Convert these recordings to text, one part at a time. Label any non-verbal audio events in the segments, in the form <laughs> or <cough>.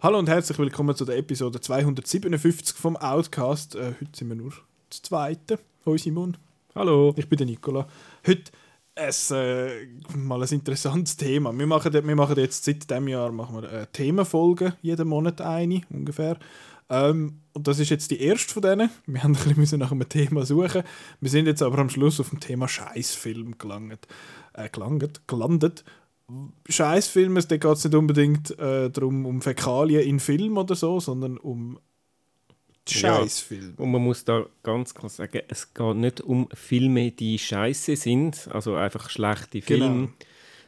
Hallo und herzlich willkommen zu der Episode 257 vom Outcast. Äh, heute sind wir nur das zweite. Hoi Simon. Hallo. Ich bin der Nicola. Heute ein, äh, mal ein interessantes Thema. Wir machen, wir machen jetzt seit diesem Jahr machen wir, äh, Themenfolgen, jeden Monat eine ungefähr. Ähm, und das ist jetzt die erste von denen. Wir haben ein bisschen nach einem Thema suchen. Wir sind jetzt aber am Schluss auf dem Thema Scheißfilm gelangt. Äh, gelangt, gelandet. Scheißfilme, da geht es nicht unbedingt äh, darum, um Fäkalien in Film oder so, sondern um Scheißfilme. Ja, und man muss da ganz klar sagen, es geht nicht um Filme, die scheiße sind, also einfach schlechte Filme, genau.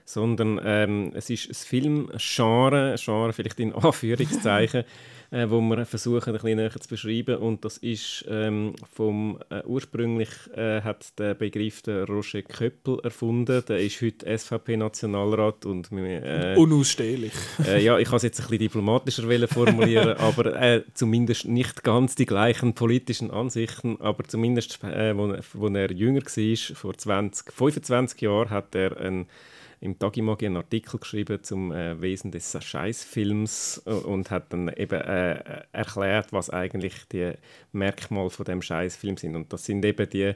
sondern ähm, es ist ein Filmgenre, Genre vielleicht in <laughs> Anführungszeichen, äh, wo wir versuchen, ein bisschen näher zu beschreiben. Und das ist ähm, vom, äh, ursprünglich äh, hat der Begriff der Roger Köppel erfunden. Der ist heute SVP-Nationalrat und äh, unausstehlich. Äh, ja, ich kann es jetzt ein bisschen diplomatischer formulieren, <laughs> aber äh, zumindest nicht ganz die gleichen politischen Ansichten, aber zumindest, äh, wo, wo er jünger war, vor 20, 25 Jahren, hat er ein im Tagimagi einen Artikel geschrieben zum äh, Wesen des Scheißfilms äh, und hat dann eben äh, erklärt, was eigentlich die Merkmale von dem Scheißfilm sind. Und das sind eben die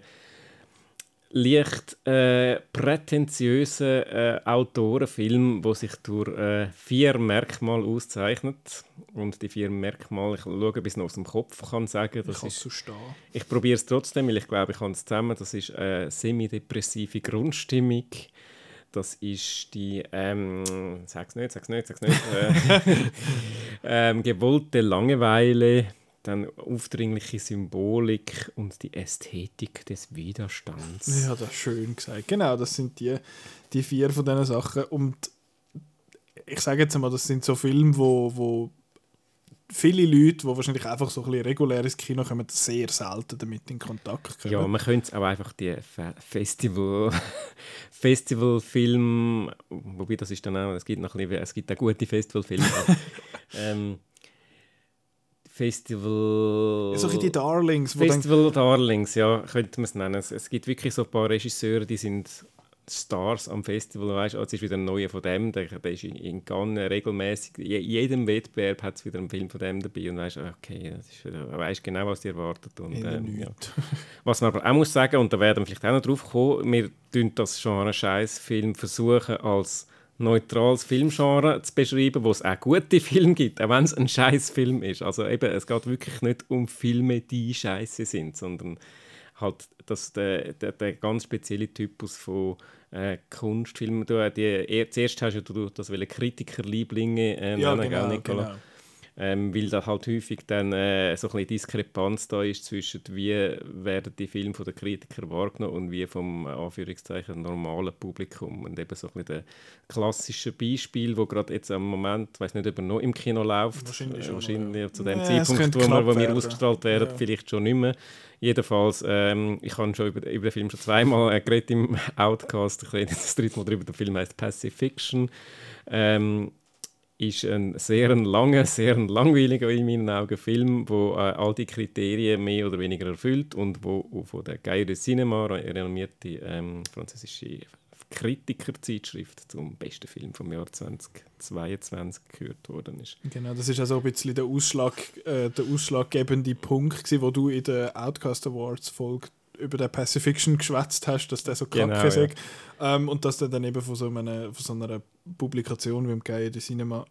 leicht äh, prätentiösen äh, Autorenfilm, wo sich durch äh, vier Merkmale auszeichnet und die vier Merkmale, ich schaue bis noch aus dem Kopf, kann sagen, das ich ist, so stehen. ich probiere es trotzdem, weil ich glaube, ich kann es zusammen. Das ist eine semi-depressive Grundstimmung, das ist die, ähm, sag's nicht, sag's nicht, sag's nicht, äh, <laughs> ähm, gewollte Langeweile, dann aufdringliche Symbolik und die Ästhetik des Widerstands. Ja, das ist schön gesagt. Genau, das sind die, die vier von diesen Sachen. Und ich sage jetzt mal, das sind so Filme, wo, wo viele Leute, die wahrscheinlich einfach so ein bisschen regulär ins Kino kommen, sehr selten damit in Kontakt kommen. Ja, man könnte es auch einfach die Festival, <laughs> Festivalfilm, wobei das ist dann auch, es gibt noch ein bisschen, es gibt auch gute Festivalfilme. <laughs> ähm, Festival. So die Darlings. Festival Darlings, ja, könnte man es nennen. Es, es gibt wirklich so ein paar Regisseure, die sind Stars am Festival, weißt, oh, jetzt ist wieder ein neuer von dem, der, der ist in Cannes regelmäßig, in jedem Wettbewerb hat es wieder einen Film von dem dabei und weißt, okay, das ist wieder, weißt genau, was dir erwartet. Und, ähm, ja. <laughs> Was man aber auch muss sagen, und da werden wir vielleicht auch noch drauf kommen, wir tun das Genre Scheißfilm versuchen als neutrales Filmgenre zu beschreiben, wo es auch gute <laughs> Filme gibt, auch wenn es ein Scheißfilm ist. Also eben, es geht wirklich nicht um Filme, die scheiße sind, sondern halt dass der, der, der ganz spezielle Typus von äh, Kunstfilmen, du, die, zuerst hast du das Kritikerlieblinge äh, ja, genau, Nicola? Genau. Ähm, weil da halt häufig dann äh, so ein bisschen Diskrepanz da ist zwischen wie werden die Filme von den Kritikern wahrgenommen und wie vom Anführungszeichen normalen Publikum und eben so ein bisschen das klassische Beispiel, wo gerade jetzt am Moment, ich weiß nicht, ob er noch im Kino läuft, wahrscheinlich, äh, wahrscheinlich zu dem ja, Zeitpunkt, wo wir, wo wir ausgestrahlt werden, ja. vielleicht schon nicht mehr. Jedenfalls, ähm, ich habe schon über, über den Film schon zweimal äh, geredet im <laughs> Outcast. Ich rede jetzt das dritte Mal darüber. Der Film heißt Pacifiction. Ähm, ist ein sehr langer, sehr langweiliger in meinen Augen Film, wo äh, all die Kriterien mehr oder weniger erfüllt und wo von der Gaia de Cinema, renommierte ähm, französische Kritikerzeitschrift zum besten Film vom Jahr 2022 gehört worden ist. Genau, das ist also ein bisschen der, Ausschlag, äh, der ausschlaggebende Punkt, gewesen, wo du in der Outcast Awards Folge über den Pacifiction geschwätzt hast, dass der so kacke genau, ja. ähm, und dass der dann eben von so, einer, von so einer Publikation wie im Gaia de Cinema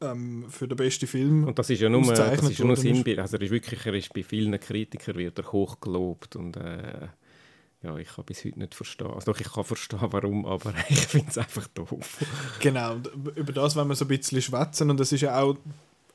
ähm, für den besten Film Und das ist ja nur, das ist ja nur Sinnbild, also er ist wirklich, er ist bei vielen Kritikern wird er hochgelobt und äh, ja, ich kann bis heute nicht verstehen. Also doch, ich kann verstehen, warum, aber <laughs> ich finde es einfach doof. Genau, über das wenn wir so ein bisschen schwätzen und das ist ja auch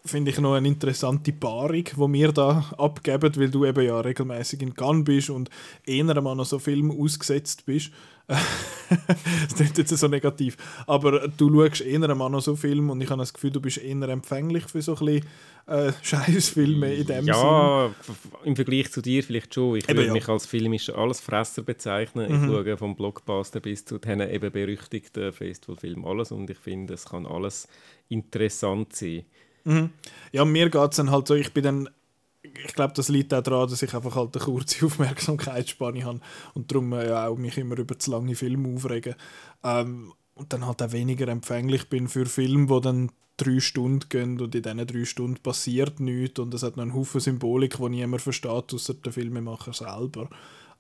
finde ich noch eine interessante Paarung, die wir da abgeben, weil du eben ja regelmäßig in Cannes bist und eher mal noch so Film ausgesetzt bist. <laughs> das klingt jetzt so negativ. Aber du schaust eher mal noch so Filme und ich habe das Gefühl, du bist eher empfänglich für so ein bisschen äh, <laughs> Scheißfilme in dem ja. Ja, im Vergleich zu dir vielleicht schon. Ich würde ja. mich als filmischer Allesfresser bezeichnen. Mhm. Ich schaue vom Blockbuster bis zu den eben berüchtigten Festivalfilmen alles und ich finde, es kann alles interessant sein. Mhm. Ja, mir geht es dann halt so, ich bin dann ich glaube, das liegt auch daran, dass ich einfach halt eine kurze <laughs> Aufmerksamkeitsspanne habe und darum äh, auch mich immer über zu lange Filme aufregen. Ähm, und dann halt auch weniger empfänglich bin für Filme, die dann drei Stunden gehen und in diesen drei Stunden passiert nichts und es hat noch einen Haufen Symbolik, die niemand versteht, außer der Filmemacher selber.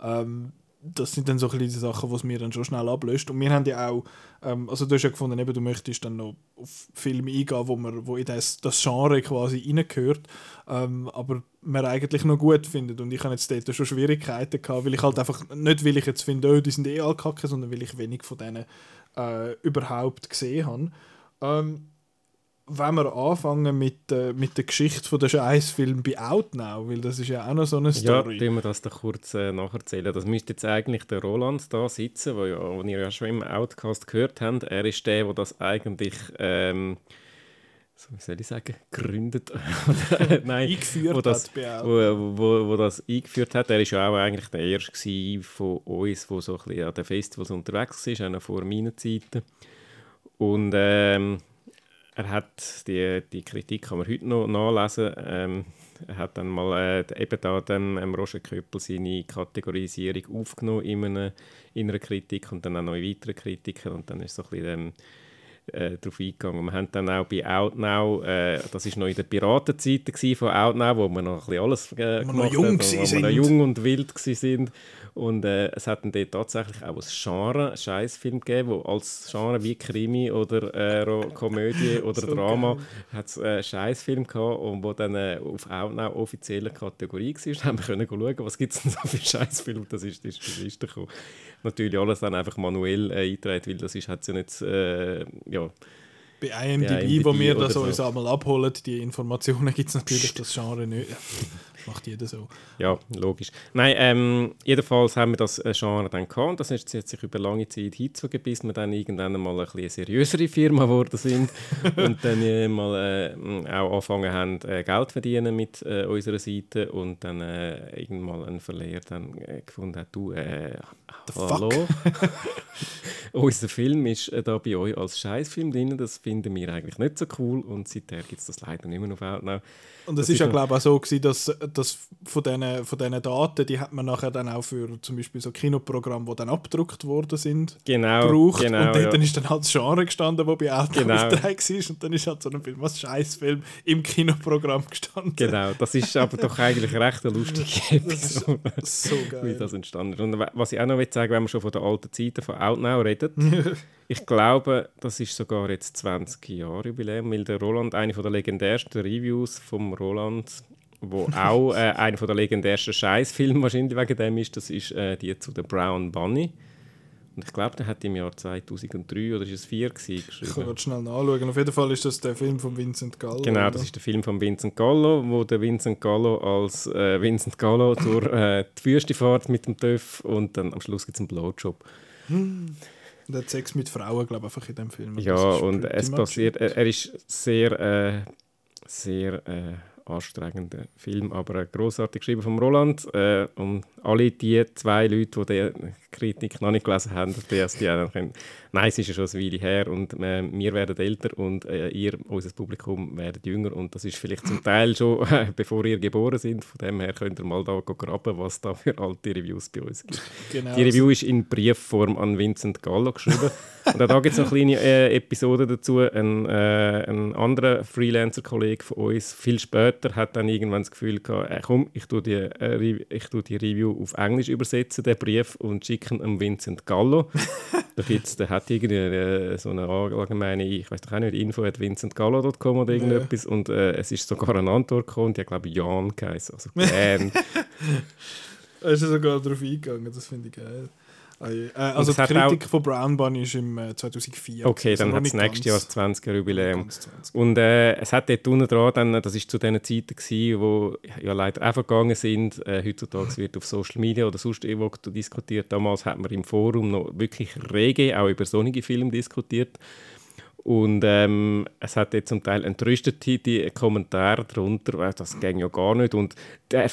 Ähm, das sind dann so ein die Sachen, die es mir dann schon schnell ablöst. Und wir haben ja auch, ähm, also du hast ja gefunden, eben, du möchtest dann noch auf Filme eingehen, wo, man, wo in das, das Genre quasi reingehört, ähm, aber man eigentlich noch gut findet. Und ich habe jetzt dort schon Schwierigkeiten gehabt, weil ich halt einfach, nicht weil ich jetzt finde, oh, die sind eh alle kacke, sondern weil ich wenig von denen äh, überhaupt gesehen habe. Ähm, wenn wir anfangen mit, äh, mit der Geschichte von der Scheißfilm bei Outnow, weil das ist ja auch noch so eine Story. Ja, tun wir das da kurz äh, nacherzählen. Das müsste jetzt eigentlich der Roland da sitzen, wo, ja, wo ihr ja schon im Outcast gehört habt. Er ist der, der das eigentlich, ähm, so wie soll ich sagen, gegründet <laughs> Nein, eingeführt wo das, hat wo, wo, wo, das eingeführt hat. Er war ja auch eigentlich der Erste von uns, der so ein bisschen an den Festivals unterwegs war, auch vor meinen Zeiten. Und ähm, er hat die, die Kritik kann man heute noch nachlesen. Ähm, er hat dann mal äh, eben da dem ähm, Roger Köppel seine Kategorisierung aufgenommen in einer, in einer Kritik und dann auch noch in weiteren Kritiken und dann ist so ein bisschen ähm, äh, darauf eingegangen. Wir haben dann auch bei Outnow, äh, das war noch in der Piratenzeit von Outnow, wo wir noch ein bisschen alles äh, gemacht haben, wo wir noch jung und wild waren. Und äh, es hat dann dort tatsächlich auch ein Genre, Scheißfilm gegeben, wo als Genre wie Krimi oder äh, Komödie <laughs> oder so Drama hat es äh, Scheißfilm gehabt und wo dann äh, auf Outnow offizielle Kategorie war, <laughs> haben wir können schauen, was gibt es denn so für Scheißfilme, das ist, das ist die Liste gekommen. Natürlich alles dann einfach manuell äh, eingetragen, weil das ist, hat ja nicht, äh, ja, bei IMDb, bei IMDb wo wir das so. uns einmal abholen, die Informationen gibt es natürlich das Genre nicht. Macht jeder so. Ja, logisch. Nein, ähm, jedenfalls haben wir das äh, Genre dann gehabt. Das hat sich über lange Zeit hingezogen, bis wir dann irgendwann mal ein eine seriösere Firma geworden sind <laughs> und dann äh, mal äh, auch angefangen haben, äh, Geld zu verdienen mit äh, unserer Seite und dann äh, irgendwann ein Verleger dann äh, gefunden hat, du, äh, hallo, <laughs> <laughs> unser Film ist da bei euch als Scheißfilm drin, das finden wir eigentlich nicht so cool und seither gibt es das leider nicht mehr auf Outnow. Und es ist ja, glaube ich, auch so, gewesen, dass, dass von diesen von Daten, die hat man nachher dann auch für zum Beispiel so Kinoprogramme, die dann abgedruckt worden sind, genau, gebraucht. Genau, und dort ja. ist dann halt das Genre gestanden, das bei Outdoor genau. war. Und dann ist halt so ein Film, was Scheißfilm im Kinoprogramm gestanden. Genau, das ist aber doch eigentlich recht eine lustige <laughs> Episode. so geil. Wie das entstanden ist. Und was ich auch noch sagen, wenn wir schon von den alten Zeiten von Outnow reden, <laughs> ich glaube, das ist sogar jetzt 20 Jahre Jubiläum, weil der Roland, eine der legendärsten Reviews vom Roland, wo auch äh, <laughs> einer der legendärsten Scheißfilme wahrscheinlich wegen dem ist, das ist äh, die zu der Brown Bunny. Und ich glaube, der hat im Jahr 2003 oder ist es 4 geschrieben. Ich kann schnell nachschauen. Auf jeden Fall ist das der Film von Vincent Gallo. Genau, das ist der Film von Vincent Gallo, wo der Vincent Gallo als äh, Vincent Gallo durch äh, die Wüste fährt mit dem TÜV und dann am Schluss gibt es einen Blowjob. Hm. Und hat Sex mit Frauen, glaube ich, einfach in dem Film. Ja, und es passiert, er, er, ist sehr, äh, sehr äh, anstrengender Film, aber großartig geschrieben von Roland. Äh, und alle die zwei Leute, die die Kritik noch nicht gelesen haben, die, die können. Nein, es ist ja schon eine Weile her und äh, wir werden älter und äh, ihr, unser Publikum, werdet jünger und das ist vielleicht zum Teil schon, bevor ihr geboren sind. Von dem her könnt ihr mal da graben, was da für alte Reviews bei uns gibt. Genau. Die Review ist in Briefform an Vincent Gallo geschrieben. und da gibt es noch eine kleine äh, Episode dazu. Ein, äh, ein anderer Freelancer-Kollege von uns, viel später, hat dann irgendwann das Gefühl gehabt, äh, komm, ich tue die, äh, ich tue die Review auf Englisch übersetzen, den Brief, und schicken an Vincent Gallo. <laughs> da gibt's, der hat irgendwie äh, so eine allgemeine, ich weiß doch auch nicht, info at vincentgallo.com oder irgendetwas. Ja. Und äh, es ist sogar eine Antwort gekommen, die hat, glaube ich, Jan geheißen. Also <laughs> Jan. da ist er sogar darauf eingegangen, das finde ich geil. Äh, also die Kritik von Brown Bunny ist im äh, 2004. Okay, dann hat es nächstes Jahr das 20er Jubiläum. Und äh, es hat dort unten dran, dann, das war zu den Zeiten, gewesen, wo ja leider auch vergangen sind. Äh, heutzutage wird auf Social Media oder sonst irgendwo diskutiert. Damals hat man im Forum noch wirklich rege auch über solche Filme diskutiert. Und ähm, es hat jetzt zum Teil entrüstete Kommentare darunter, das ging ja gar nicht. Und der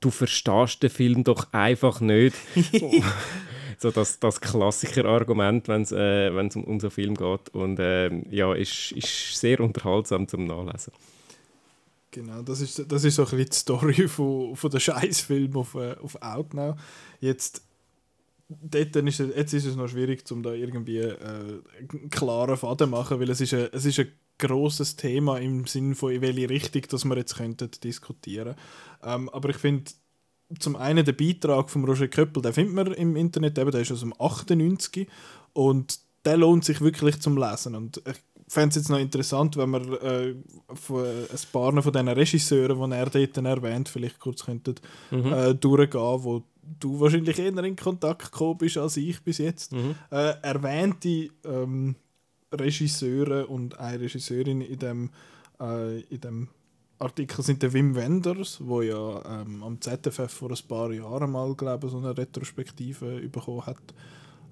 du verstehst den Film doch einfach nicht. <laughs> so das, das Klassiker-Argument, wenn es äh, um, um so einen Film geht. Und äh, ja, ist, ist sehr unterhaltsam zum Nachlesen. Genau, das ist, das ist so ein bisschen die Story von, von der Scheißfilm auf, äh, auf Outnow. Jetzt, dort ist es, jetzt ist es noch schwierig, um da irgendwie äh, einen klaren Faden zu machen, weil es ist, ein, es ist ein grosses Thema im Sinne von, in welche Richtung dass wir jetzt könnten diskutieren ähm, Aber ich finde, zum einen den Beitrag von Roger Köppel, den findet man im Internet, eben, der ist aus dem 98 und der lohnt sich wirklich zum Lesen. Und ich fände es jetzt noch interessant, wenn wir äh, von ein paar von diesen Regisseuren, die er dort erwähnt, vielleicht kurz könnten, mhm. äh, durchgehen, wo du wahrscheinlich eher in Kontakt gekommen bist als ich bis jetzt. Mhm. Äh, erwähnte ähm, Regisseure und eine Regisseurin in dem, äh, in dem Artikel sind der Wim Wenders, wo ja ähm, am ZFF vor ein paar Jahren mal glaube so eine Retrospektive bekommen hat.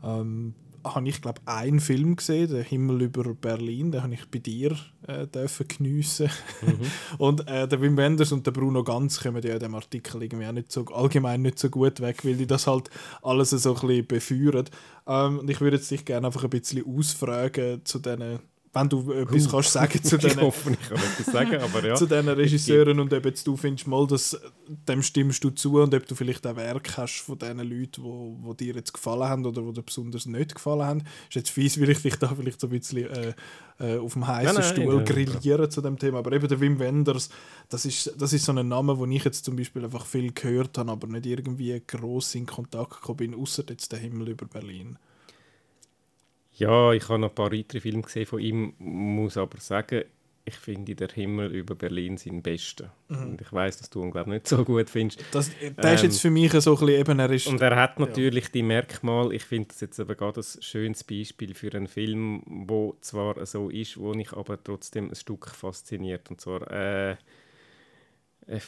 Ähm, habe ich glaube einen Film gesehen, der Himmel über Berlin, den habe ich bei dir äh, dürfen geniessen. Mhm. <laughs> und äh, der Wim Wenders und der Bruno Ganz kommen ja in dem Artikel irgendwie auch nicht so allgemein nicht so gut weg, weil die das halt alles so ein bisschen beführen. Ähm, und ich würde jetzt dich gerne einfach ein bisschen ausfragen zu diesen wenn du etwas uh, kannst sagen <laughs> zu diesen, hoffe, ich kann etwas sagen, aber ja. <laughs> zu diesen Regisseuren und ob jetzt du findest, mal, dass, dem stimmst du zu und ob du vielleicht ein Werk hast von diesen Leuten, wo, wo dir jetzt gefallen haben oder wo dir besonders nicht gefallen haben. Ist jetzt fies, weil ich dich da vielleicht so ein bisschen äh, äh, auf dem heißen Stuhl grillieren ja. zu dem Thema, aber eben der Wim Wenders, das ist, das ist so ein Name, den ich jetzt zum Beispiel einfach viel gehört habe, aber nicht irgendwie gross in Kontakt gekommen bin, außer jetzt der Himmel über Berlin. Ja, ich habe noch ein paar weitere Filme gesehen von ihm, muss aber sagen, ich finde der Himmel über Berlin sein besten. Mhm. Und ich weiß, dass du ihn glaube nicht so gut findest. Das, der ähm, ist jetzt für mich so ein bisschen eben, er ist, Und er hat natürlich ja. die Merkmale, ich finde das jetzt aber gerade ein schönes Beispiel für einen Film, wo zwar so ist, wo ich aber trotzdem ein Stück fasziniert. Und zwar äh, äh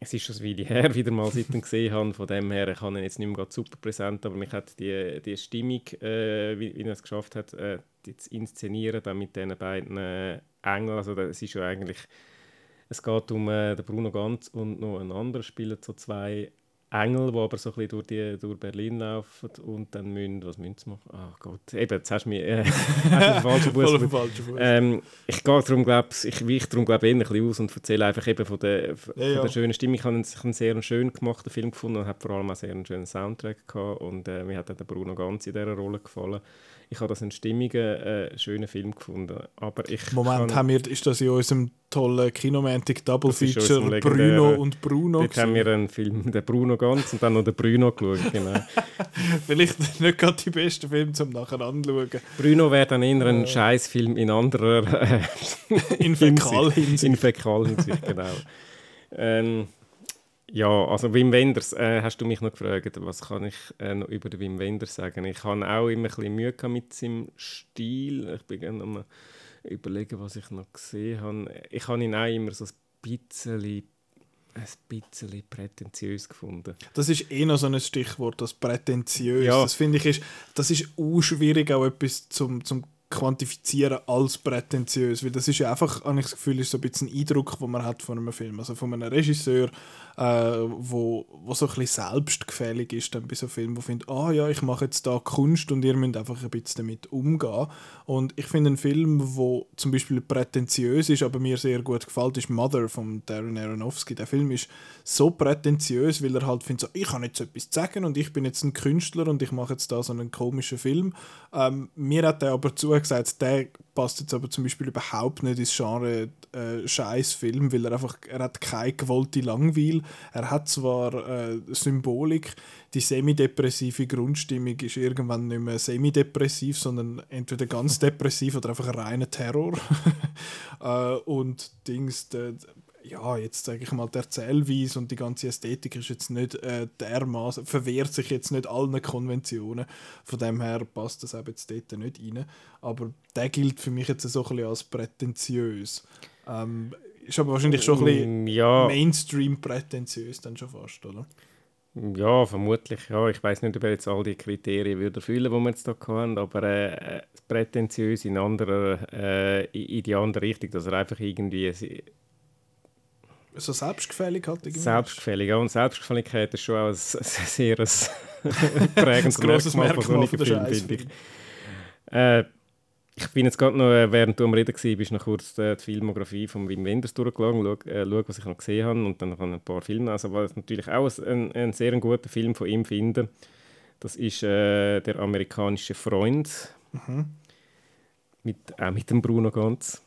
es ist schon Weile her, <laughs> wieder mal seit ich gesehen habe. Von dem her, ich habe ihn jetzt nicht mehr super präsent, aber mich hat die, die Stimmung, äh, wie, wie er es geschafft hat, äh, zu inszenieren, dann mit diesen beiden äh, Engeln. Also, es ist ja eigentlich, es geht um äh, den Bruno Ganz und noch einen anderen spielen so zwei Engel, die aber so ein bisschen durch, die, durch Berlin laufen und dann müssen, was müssen sie machen? Ach Gott, eben, jetzt hast du mich, äh, <laughs> falschen Fuß. ähm, ich gehe darum, glaub, ich weiche darum, glaube ich, ein bisschen aus und erzähle einfach eben von der, von ja, ja. der schönen Stimme. Ich habe einen, einen sehr schön gemachten Film gefunden und habe vor allem auch sehr einen schönen Soundtrack gehabt und äh, mir hat der Bruno ganz in dieser Rolle gefallen ich habe das einen stimmigen, äh, schönen Film gefunden. Aber ich Moment, kann, haben wir, ist das in unserem tollen Kinomantic Double Feature Bruno und Bruno Dort haben wir einen Film, <laughs> den Bruno ganz und dann noch den Bruno geschaut, genau. <laughs> Vielleicht nicht gerade die besten Filme zum nachher anschauen. Bruno wäre dann eher ein äh. Scheißfilm in anderer äh, <laughs> in Fäkalhinsicht. In Fäkalhinsicht, genau. Ähm, ja, also Wim Wenders, äh, hast du mich noch gefragt, was kann ich äh, noch über den Wim Wenders sagen? Ich habe auch immer ein bisschen Mühe mit seinem Stil. Ich bin gerne mal überlegen, was ich noch gesehen habe. Ich habe ihn auch immer so ein bisschen ein bisschen prätentiös gefunden. Das ist eh noch so ein Stichwort, das prätentiös. Ja. Das finde ich ist, das ist auch schwierig, auch etwas zum, zum quantifizieren als prätentiös, weil das ist ja einfach, habe ich das Gefühl, ist so ein bisschen ein Eindruck, den man hat von einem Film, also von einem Regisseur, äh, wo, wo so ein bisschen selbstgefällig ist dann bei so Filmen, wo findet, ah ja, ich mache jetzt da Kunst und ihr müsst einfach ein bisschen damit umgehen. Und ich finde einen Film, wo zum Beispiel prätentiös ist, aber mir sehr gut gefällt, ist Mother von Darren Aronofsky. Der Film ist so prätentiös, weil er halt findet, so, ich habe jetzt etwas zu sagen und ich bin jetzt ein Künstler und ich mache jetzt da so einen komischen Film. Ähm, mir hat er aber zugesagt, der passt jetzt aber zum Beispiel überhaupt nicht ins Genre äh, Scheißfilm, weil er einfach, er hat keine gewollte Langweil. Er hat zwar äh, Symbolik, die semidepressive Grundstimmung ist irgendwann nicht mehr semidepressiv, sondern entweder ganz <laughs> depressiv oder einfach reiner Terror. <laughs> äh, und Dings, der, ja, jetzt sage ich mal, der Erzählweise und die ganze Ästhetik ist jetzt nicht äh, dermaßen, verwehrt sich jetzt nicht allen Konventionen. Von dem her passt das eben jetzt dort nicht rein. Aber der gilt für mich jetzt so ein bisschen als prätentiös. Ähm, ist aber wahrscheinlich schon ein bisschen Mm, ja, Mainstream prätentiös dann schon fast, oder? ja, vermutlich. Ja, ich weiß nicht, ob er jetzt all die Kriterien würde erfüllen, die wir jetzt hier haben, aber äh, prätentiös in, anderer, äh, in die andere Richtung, dass er einfach irgendwie So selbstgefällig hat irgendwie. selbstgefällig, ja, und Selbstgefälligkeit ist schon auch ein, ein sehr ein <laughs> prägendes Ein grosses Merkmal von Merkmal solchen von der Filmen, finde ich. Äh, ich bin jetzt gerade noch, äh, während du am Reden warst, bist noch kurz äh, die Filmografie von Wim Wenders durchgegangen, schau, äh, schau, was ich noch gesehen habe und dann noch ein paar Filme. Also, was ich natürlich auch ein, ein sehr guter Film von ihm finde, das ist äh, «Der amerikanische Freund», Mhm. mit, auch mit dem Bruno Ganz.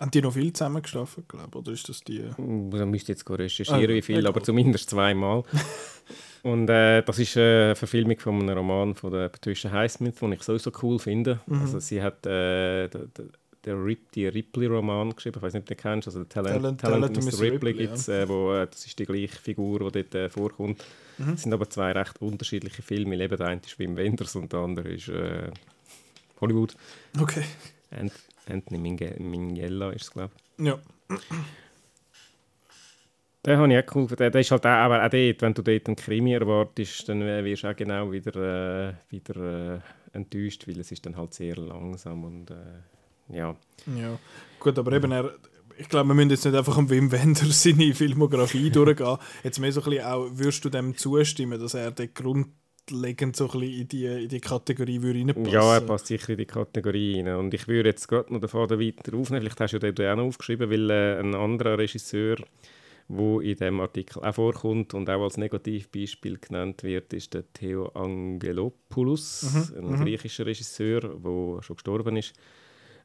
Haben die noch viel zusammen geschlafen, glaube Oder ist das die... Da müsste ich jetzt recherchieren, Ah, wie viel, aber zumindest zweimal. <laughs> Und äh, das ist äh, eine Verfilmung von einem Roman von der Patricia Highsmith, den ich sowieso cool finde. Mhm. Also sie hat äh, der, Rip, die Ripley-Roman geschrieben, ich weiß nicht, ob du den kennst, also Talent, Talent- Talent, Mr. Ripley, Ripley, gibt's, äh, wo, äh, das ist die gleiche Figur, die dort äh, vorkommt. Mhm. Es sind aber zwei recht unterschiedliche Filme. Eben der eine ist Wim Wenders und der andere ist äh, Hollywood. Okay. Ant Anthony Minge Minghella ist es, glaube ich. Ja. Den habe ich auch cool gefunden. Der ist halt auch, aber auch dort, wenn du dort einen Krimi erwartest, dann wirst du auch genau wieder, äh, wieder äh, enttäuscht, weil es ist dann halt sehr langsam und äh, ja. Ja. Gut, aber eben er... Ich glaube, wir müssen jetzt nicht einfach am Wim Wenders seine Filmografie durchgehen. Jetzt mehr so ein bisschen auch, würdest du dem zustimmen, dass er dort grundlegend so ein bisschen in die, in die Kategorie würde reinpassen Ja, er passt sicher in die Kategorie rein. Und ich würde jetzt gerade noch den Faden weiter aufnehmen. Vielleicht hast du ja den auch noch aufgeschrieben, weil äh, ein anderer Regisseur, der in diesem Artikel auch vorkommt und auch als Negativbeispiel genannt wird, ist der Theo Angelopoulos, Mhm, ein mhm. griechischer Regisseur, der schon gestorben ist.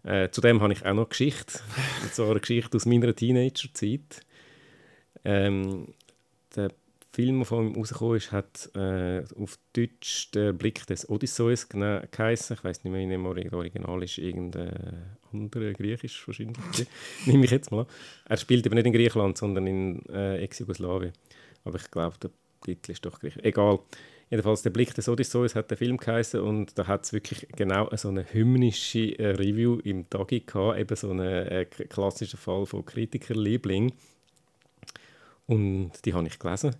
Äh, zudem habe ich auch noch Geschichte, <laughs> und zwar eine Geschichte aus meiner Teenagerzeit. Ähm, der Film, der von ihm rausgekommen ist, hat äh, auf Deutsch «Der Blick des Odysseus» geheissen. Ich weiß nicht mehr, wie im Ori- Original ist. Irgendein anderer Griechisch wahrscheinlich. <laughs> Nehme ich jetzt mal an. Er spielt eben nicht in Griechenland, sondern in äh, Ex-Jugoslawien. Aber ich glaube, der Titel ist doch griechisch. Egal. Jedenfalls, «Der Blick des Odysseus» hat der Film geheissen und da hat es wirklich genau so eine hymnische äh, Review im Tagi gehabt. Eben so einen äh, k- klassischen Fall von Kritikerliebling. Und die habe ich gelesen.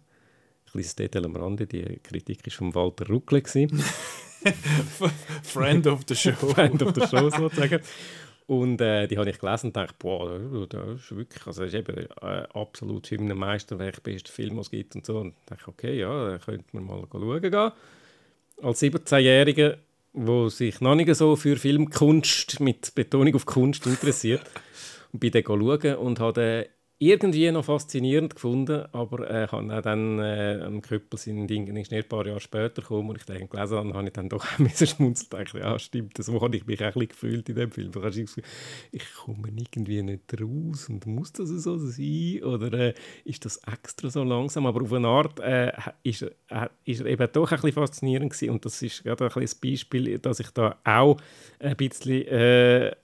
Kleines Detail am Rande, die Kritik war von Walter Ruckle. <laughs> Friend of the Show. <laughs> Friend of the Show sozusagen. Und äh, die habe ich gelesen und dachte, boah, das ist wirklich, also das ist eben äh, absolut Hymnenmeisterwerk, bester Film, was es gibt und so. Und dachte, okay, ja, da könnte man mal schauen gehen. Als 17-Jähriger, der sich noch nicht so für Filmkunst, mit Betonung auf Kunst interessiert, und bin dann schauen und habe irgendwie noch faszinierend gefunden, aber äh, habe dann äh, am Köppel sein Ding ist ein paar Jahre später gekommen und ich den gelesen habe, habe ich dann doch <laughs> ein bisschen schmunzelt und dachte, ja stimmt, so habe ich mich auch ein gefühlt in dem Film. Da hast du Gefühl, ich komme irgendwie nicht raus und muss das so sein? Oder äh, ist das extra so langsam, aber auf eine Art äh, ist, äh, ist er eben doch ein bisschen faszinierend gewesen. Und das ist gerade ein ein Beispiel, dass ich da auch ein bisschen äh,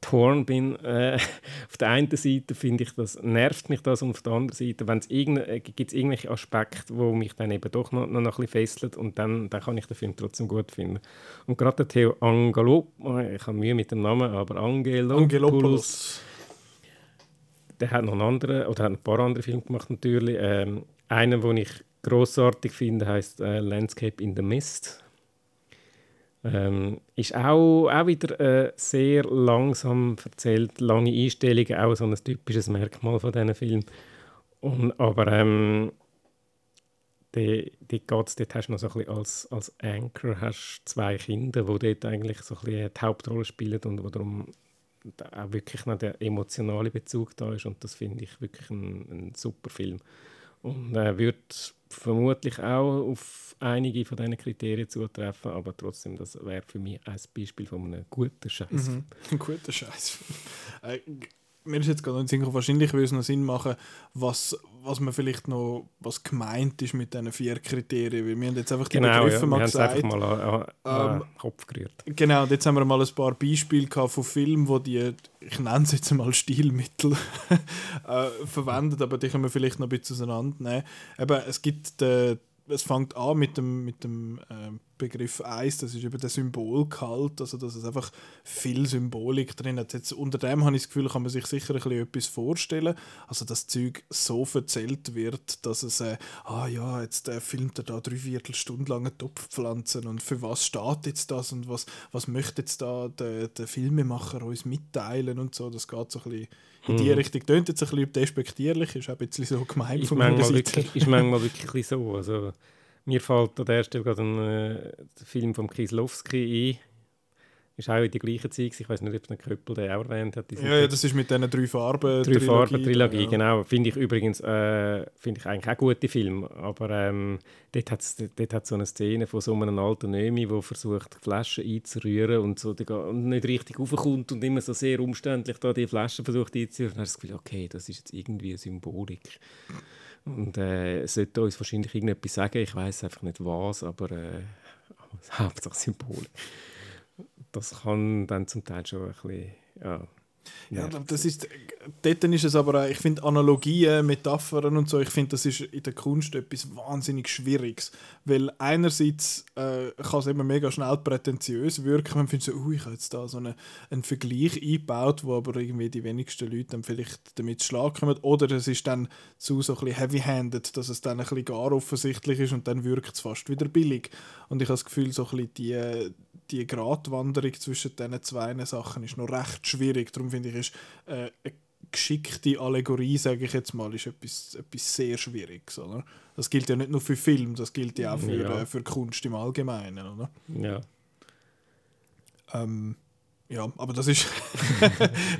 torn bin. Äh, <laughs> auf der einen Seite finde ich, das nervt mich das und auf der anderen Seite wenn es irgende, äh, gibt es irgendwelche Aspekte, wo mich dann eben doch noch, noch ein bisschen fesseln und dann, dann kann ich den Film trotzdem gut finden. Und gerade der Theo Angelo, äh, ich habe Mühe mit dem Namen, aber Angelopoulos, Angelopoulos. der hat noch einen anderen, oder hat ein paar andere Filme gemacht natürlich. Ähm, einen, den ich großartig finde, heißt äh, Landscape in the Mist. Ähm, ist auch, auch wieder äh, sehr langsam erzählt, lange Einstellungen, auch so ein typisches Merkmal von diesen Filmen. Und, aber ähm, die, die geht's, dort hast du noch so ein bisschen als, als Anchor hast zwei Kinder, die dort eigentlich so ein bisschen die Hauptrolle spielen und darum da auch wirklich noch der emotionale Bezug da ist und das finde ich wirklich ein, ein super Film. Und er wird vermutlich auch auf einige von diesen Kriterien zutreffen, aber trotzdem, das wäre für mich ein Beispiel von einem guten Scheiß. Mhm. <laughs> Ein guter Scheiß. Äh, mir ist jetzt gerade nicht wahrscheinlich würde es noch Sinn machen, was, was man vielleicht noch, was gemeint ist mit diesen vier Kriterien, weil wir haben jetzt einfach die genau, Begriffe ja. mal wir gesagt. einfach mal an, an, Ähm, Kopf gerührt. Genau, und jetzt haben wir mal ein paar Beispiele gehabt von Filmen, wo die, ich nenne es jetzt mal Stilmittel, <laughs> äh, verwendet, aber die können wir vielleicht noch ein bisschen auseinandernehmen. Eben, es gibt den, es fängt an mit dem, mit dem äh, Begriff Eis, das ist eben der Symbolgehalt, also dass es einfach viel Symbolik drin hat. Jetzt, unter dem habe ich das Gefühl, kann man sich sicher ein bisschen etwas vorstellen. Also das Zeug so erzählt wird, dass es, äh, ah ja, jetzt äh, filmt er da drei Viertelstunden lang eine Topfpflanzen und für was steht jetzt das und was, was möchte jetzt da der, der Filmemacher uns mitteilen und so. Das geht so ein bisschen in die Mhm. Richtung. Tönt jetzt ein bisschen despektierlich, ist auch ein bisschen so gemein Ist von meiner Seite. wirklich, ist manchmal wirklich so. Also, mir fällt an der Stelle gerade ein äh, Film von Kieslowski ein. Ist auch in der gleichen Zeit. Ich weiß nicht, ob es Köppel den auch erwähnt hat. Ja, ja, das ist mit diesen drei Farben. Drei Farben Trilogie, ja. genau. Finde ich übrigens äh, finde ich eigentlich auch gute Film. Aber ähm, dort hat es dort hat's so eine Szene von so einem alten Nömi, der versucht, Flaschen einzurühren und, so, die und nicht richtig raufkommt und immer so sehr umständlich da die Flaschen versucht einzurühren. Dann hast du das Gefühl, okay, das ist jetzt irgendwie eine Symbolik. Und äh, sollte uns wahrscheinlich irgendetwas sagen. Ich weiß einfach nicht was, aber äh, <laughs> Hauptsache Symbolik. Das kann dann zum Teil schon ein bisschen. Ja, Ja, das ist, dort ist es aber, auch- ich finde Analogien, Metaphern und so, ich finde, das ist in der Kunst etwas wahnsinnig Schwieriges. Weil einerseits äh, kann es immer mega schnell prätentiös wirken, man findet so, uh, ich habe jetzt da so eine, einen Vergleich eingebaut, wo aber irgendwie die wenigsten Leute dann vielleicht damit zu Schlag kommen. Oder es ist dann zu so ein bisschen heavy-handed, dass es dann ein bisschen gar offensichtlich ist und dann wirkt es fast wieder billig. Und ich habe das Gefühl, so ein bisschen die, die Gratwanderung zwischen diesen zwei Sachen ist noch recht schwierig. Darum finde ich, ist äh, eine geschickte Allegorie, sage ich jetzt mal, ist etwas, etwas sehr Schwieriges. Oder? Das gilt ja nicht nur für Film, das gilt ja auch für, Ja. äh, für Kunst im Allgemeinen. Oder? ja. Ähm, ja, aber das ist.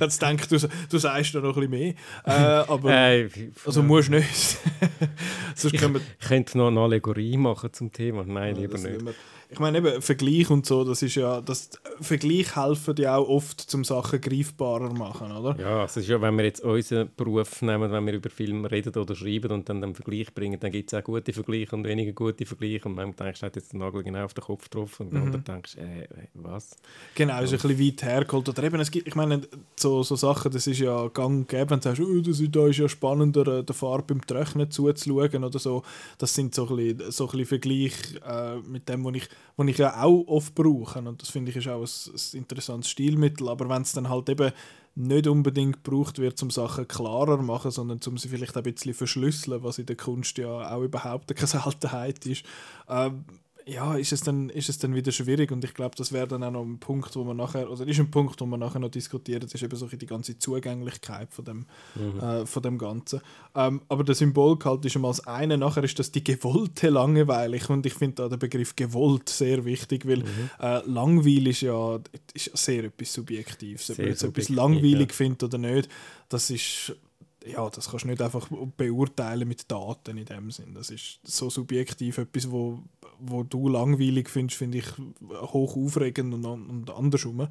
Jetzt denke ich, du, du sagst da noch ein bisschen mehr. Äh, aber. <laughs> Äh, also musst du nicht. <laughs> Sonst können wir Ich könnte noch eine Allegorie machen zum Thema. Nein, Ja, lieber nicht. Ich meine eben, Vergleich und so, das ist ja, das Vergleich helfen ja auch oft, zum Sachen greifbarer machen, oder? Ja, es ist ja, wenn wir jetzt unseren Beruf nehmen, wenn wir über Filme reden oder schreiben und dann den Vergleich bringen, dann gibt es auch gute Vergleiche und weniger gute Vergleiche. Und manchmal denkst du, hat jetzt den Nagel genau auf den Kopf getroffen und Mhm. dann denkst du, äh, was? Genau, ist ein bisschen weit hergeholt. Oder eben, es gibt, ich meine, so, so Sachen, das ist ja gang und gäbe, wenn du sagst, oh, das ist, da ist ja spannender, äh, der Farbe beim Trocknen zuzuschauen oder so. Das sind so ein bisschen, so ein bisschen Vergleiche äh, mit dem, was ich, was ich ja auch oft brauche. Und das finde ich ist auch ein, ein interessantes Stilmittel. Aber wenn es dann halt eben nicht unbedingt gebraucht wird, um Sachen klarer zu machen, sondern um sie vielleicht ein bisschen verschlüsseln, was in der Kunst ja auch überhaupt keine Seltenheit ist, ähm, ja, ist es, dann, ist es dann wieder schwierig und ich glaube, das wäre dann auch noch ein Punkt, wo man nachher, oder ist ein Punkt, wo man nachher noch diskutiert, das ist eben so die ganze Zugänglichkeit von dem, äh, von dem Ganzen. Ähm, aber der Symbolgehalt ist einmal das eine, nachher ist das die gewollte langweilig und ich finde da den Begriff gewollt sehr wichtig, weil äh, langweil ist ja ist sehr etwas Subjektives. Ob man jetzt etwas langweilig ja. findet oder nicht, das ist ja, das kannst du nicht einfach beurteilen mit Daten in dem Sinn. Das ist so subjektiv etwas, wo, wo du langweilig findest, finde ich hoch aufregend und, und andersrum.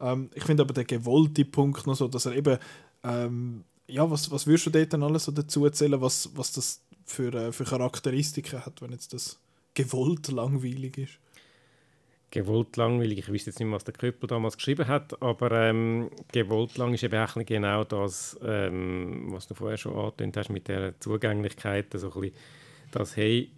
Ähm, ich finde aber der gewollte Punkt noch so, dass er eben ähm, ja, was, was würdest du dort dann alles so dazu erzählen, was, was das für, äh, für Charakteristiken hat, wenn jetzt das gewollt langweilig ist? Gewollt langweilig. Ich weiß jetzt nicht mehr, was der Köppel damals geschrieben hat, aber ähm, gewollt lang ist eben auch genau das, ähm, was du vorher schon angetönt hast mit der Zugänglichkeit, so ein bisschen das, hey,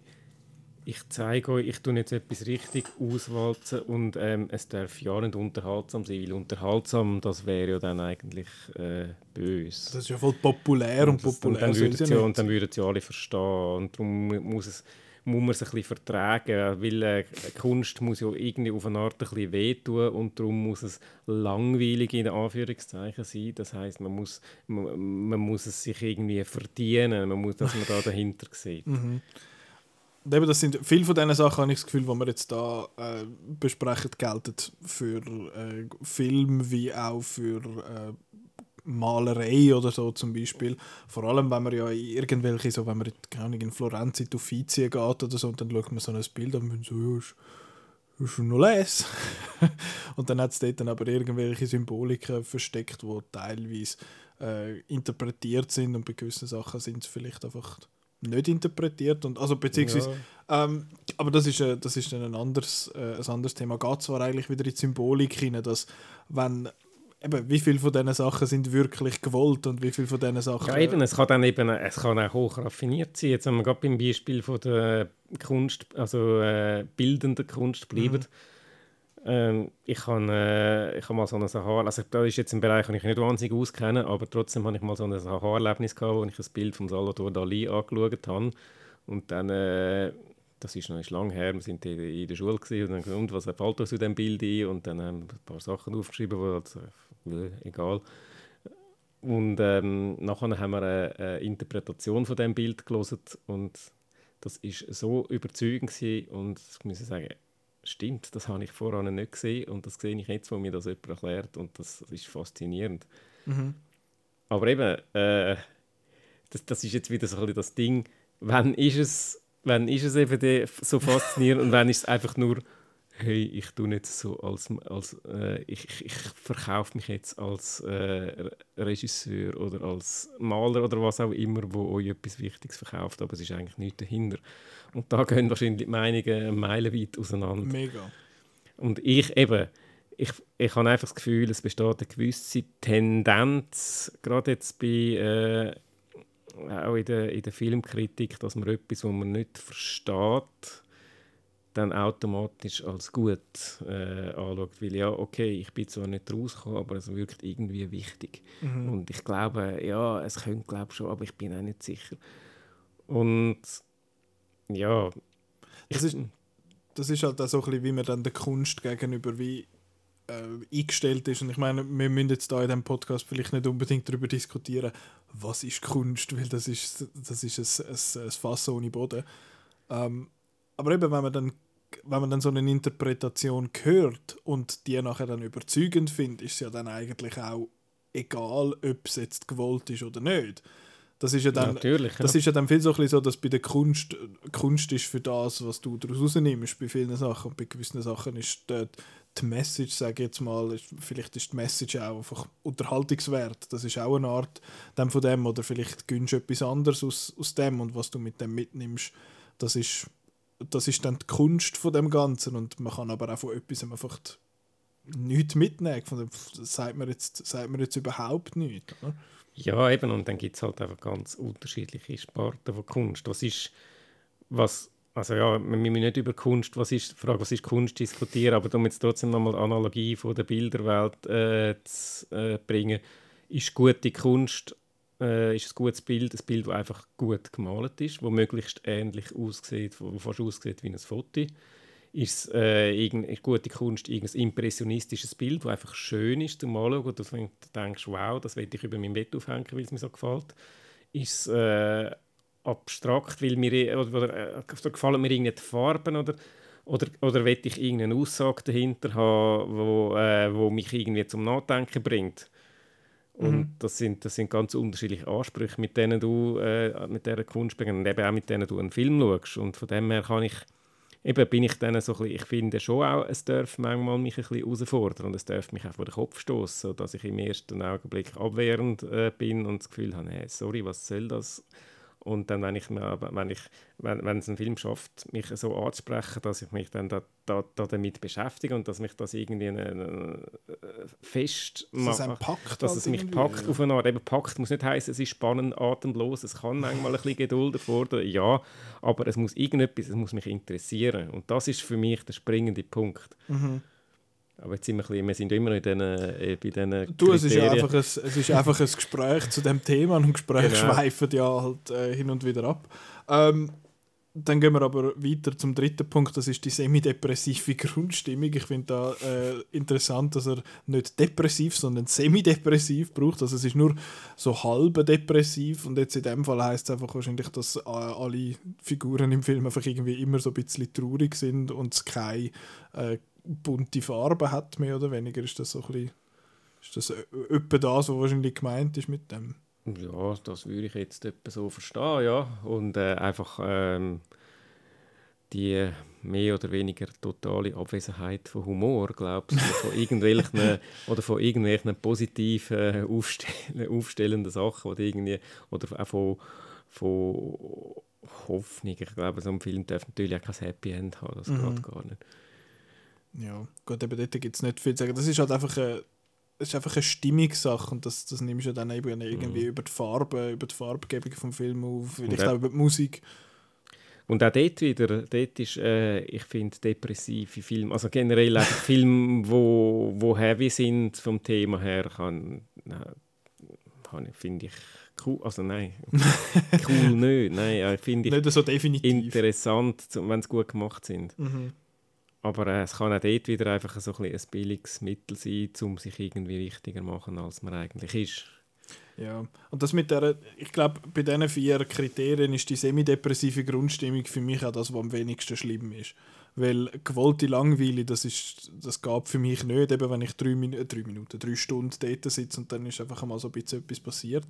ich zeige euch, ich tue jetzt etwas richtig auswalzen und ähm, es darf ja nicht unterhaltsam sein, weil unterhaltsam, das wäre ja dann eigentlich äh, böse. Das ist ja voll populär und, das- populär dann, würden sie, ja, und dann würden sie alle verstehen. Und darum muss, es, muss man es ein bisschen vertragen, weil äh, Kunst muss ja irgendwie auf eine Art ein bisschen wehtun und darum muss es langweilig in Anführungszeichen sein. Das heißt, man muss, man, man muss es sich irgendwie verdienen, man muss, dass man da dahinter sieht. Mhm. Eben, das sind viele von diesen Sachen, habe ich das Gefühl, die wir jetzt da äh, besprechen, gelten für äh, Film wie auch für äh, Malerei oder so zum Beispiel. Vor allem, wenn man ja irgendwelche, so wenn man in, in Florenz in die Uffizien geht oder so, und dann schaut man so ein Bild an und so, ja, ist, ist noch les. <laughs> und dann hat es dort dann aber irgendwelche Symboliken versteckt, die teilweise äh, interpretiert sind und bei gewissen Sachen sind sie vielleicht einfach nicht interpretiert und also beziehungsweise ja. ähm, aber das ist äh, das ist dann ein anderes äh, ein anderes Thema geht zwar eigentlich wieder in die Symbolik hinein dass wenn eben, wie viele von diesen Sachen sind wirklich gewollt und wie viele von diesen Sachen... Ja, eben, es kann dann eben, es kann auch hoch raffiniert sein. Jetzt haben wir gerade beim Beispiel von der Kunst, also äh, bildender Kunst bleiben. Mhm. Ähm, ich habe äh, ich hab mal so ein Sahara, also das ist jetzt ein Bereich, den ich nicht wahnsinnig auskenne, aber trotzdem habe ich mal so ein Sahara-Erlebnis gehabt, wo ich ein Bild von Salvador Dali angeschaut habe und dann... Äh, das ist noch nicht lange her, wir sind in der Schule und dann und was fällt aus diesem Bild ein und dann haben wir ein paar Sachen aufgeschrieben, die halt egal. Und ähm, nachher haben wir eine, eine, Interpretation von dem Bild gelesen und das ist so überzeugend gewesen und ich muss sagen, stimmt, das habe ich vorher nicht gesehen und das sehe ich jetzt, wo mir das jemand erklärt und das, das ist faszinierend. Mhm. Aber eben, äh, das, das ist jetzt wieder so ein bisschen das Ding, wann ist es, wann ist es eben so faszinierend und wann ist es einfach nur hey, ich tue nicht so als, als äh, ich, ich, ich verkaufe mich jetzt als äh, Regisseur oder als Maler oder was auch immer, wo euch etwas Wichtiges verkauft, aber es ist eigentlich nichts dahinter. Und da gehen wahrscheinlich die Meinungen meilenweit auseinander. Mega. Und ich eben, ich, ich habe einfach das Gefühl, es besteht eine gewisse Tendenz, gerade jetzt bei äh, auch in der, in der Filmkritik, dass man etwas, was man nicht versteht, dann automatisch als gut äh, anschaut. Weil ja, okay, ich bin zwar nicht rausgekommen, aber es wirkt irgendwie wichtig. Mhm. Und ich glaube, ja, es könnte glaube schon, aber ich bin auch nicht sicher. Und ja. Das ist, das ist halt auch so ein bisschen, wie man dann der Kunst gegenüber wie äh, eingestellt ist. Und ich meine, wir müssen jetzt da in diesem Podcast vielleicht nicht unbedingt darüber diskutieren, was ist Kunst, weil das ist, das ist ein, ein, ein Fass ohne Boden. Ähm, aber eben, wenn man dann wenn man dann so eine Interpretation hört und die nachher dann überzeugend findet, ist es ja dann eigentlich auch egal, ob es jetzt gewollt ist oder nicht. Das ist ja dann, Natürlich, ja. das ist ja dann viel so, so, dass bei der Kunst, Kunst ist für das, was du daraus rausnimmst, bei vielen Sachen. Und bei gewissen Sachen ist die, die Message, sage ich jetzt mal, ist, vielleicht ist die Message auch einfach unterhaltungswert. Das ist auch eine Art dem von dem. Oder vielleicht gönnst du etwas anderes aus, aus dem und was du mit dem mitnimmst, das ist das ist dann die Kunst von dem Ganzen und man kann aber auch von etwas einfach nichts mitnehmen. Von dem, das sagt man jetzt, sagt man jetzt überhaupt nichts. Oder? Ja, eben, und dann gibt es halt einfach ganz unterschiedliche Sparten von Kunst. Was ist, was, also ja, wir müssen nicht über Kunst, was ist, Frage, was ist Kunst diskutieren, aber um jetzt trotzdem nochmal Analogie von der Bilderwelt äh, zu äh, bringen, ist gute Kunst äh, ist ein gutes Bild, ein Bild, das einfach gut gemalt ist, das möglichst ähnlich aussieht, wo fast aussieht wie ein Foto. Ist äh, irgendeine gute Kunst irgendein impressionistisches Bild, das einfach schön ist zum Anschauen und du denkst, wow, das will ich über mein Bett aufhängen, weil es mir so gefällt. Ist äh, abstrakt, weil mir, oder, oder, oder gefallen mir irgendwie die Farben oder oder, oder will ich irgendeine Aussage dahinter haben, wo, äh, wo mich irgendwie zum Nachdenken bringt. Und mhm. das, sind, das sind ganz unterschiedliche Ansprüche, mit denen du äh, mit dieser Kunst beginnst und eben auch mit denen du einen Film schaust. Und von dem her kann ich, eben bin ich dann so ein bisschen, ich finde schon auch, es darf manchmal mich ein bisschen herausfordern und es darf mich auch vor den Kopf stoßen, dass ich im ersten Augenblick abwehrend äh, bin und das Gefühl habe, hey, sorry, was soll das? Und dann, wenn ich mir, wenn ich, wenn, wenn es ein Film schafft, mich so anzusprechen, dass ich mich dann da, da, da damit beschäftige und dass mich das irgendwie eine, eine, fest macht, dass, packt dass es mich packt ja. auf eine Art. Eben packt muss nicht heißen, es ist spannend, atemlos, es kann manchmal ein bisschen Geduld erfordern, ja, aber es muss irgendetwas, es muss mich interessieren und das ist für mich der springende Punkt. Mhm. Aber jetzt sind wir, bisschen, wir sind immer in den, äh, bei diesen Du, es ist, ja einfach ein, es ist einfach ein Gespräch zu dem Thema und Gespräche genau. schweifen ja halt äh, hin und wieder ab. Ähm, dann gehen wir aber weiter zum dritten Punkt, das ist die semidepressive <laughs> Grundstimmung. Ich finde da äh, interessant, dass er nicht depressiv, sondern semidepressiv braucht. Also es ist nur so halb depressiv und jetzt in dem Fall heißt es einfach wahrscheinlich, dass äh, alle Figuren im Film einfach irgendwie immer so ein bisschen traurig sind und es keine äh, bunte Farben hat, mehr oder weniger. Ist das so ein bisschen, ist das etwa das, was wahrscheinlich gemeint ist mit dem? Ja, das würde ich jetzt etwa so verstehen, ja. Und äh, einfach ähm, die mehr oder weniger totale Abwesenheit von Humor, glaubst du, von <laughs> irgendwelchen oder von irgendwelchen positiven aufstell aufstellenden Sachen oder irgendwie oder auch von, von Hoffnung. Ich glaube, so ein Film darf natürlich auch kein Happy End haben, das mhm. geht gar nicht. Ja, gut, eben dort gibt es nicht viel zu sagen. Das ist halt einfach eine, das ist einfach eine Stimmungssache und das, das nimmst du dann eben irgendwie mhm. über die Farbe, über die Farbgebung vom Film auf, vielleicht auch über die Musik. Und auch dort wieder, dort ist, äh, ich finde, depressive Filme, also generell auch <laughs> Filme, wo, wo heavy sind vom Thema her, kann, finde ich cool, also nein, <laughs> cool nicht, nein, finde ich nicht so definitiv. interessant, wenn sie gut gemacht sind. Mhm. Aber äh, es kann auch dort wieder einfach so ein, ein billiges Mittel sein, um sich irgendwie wichtiger zu machen, als man eigentlich ist. Ja, und das mit der, ich glaube, bei diesen vier Kriterien ist die semidepressive Grundstimmung für mich auch das, was am wenigsten schlimm ist. Weil gewollte Langweile, das, ist, das geht für mich nicht, eben wenn ich drei, äh, drei Minuten, drei Stunden dort sitze und dann ist einfach mal so ein bisschen etwas passiert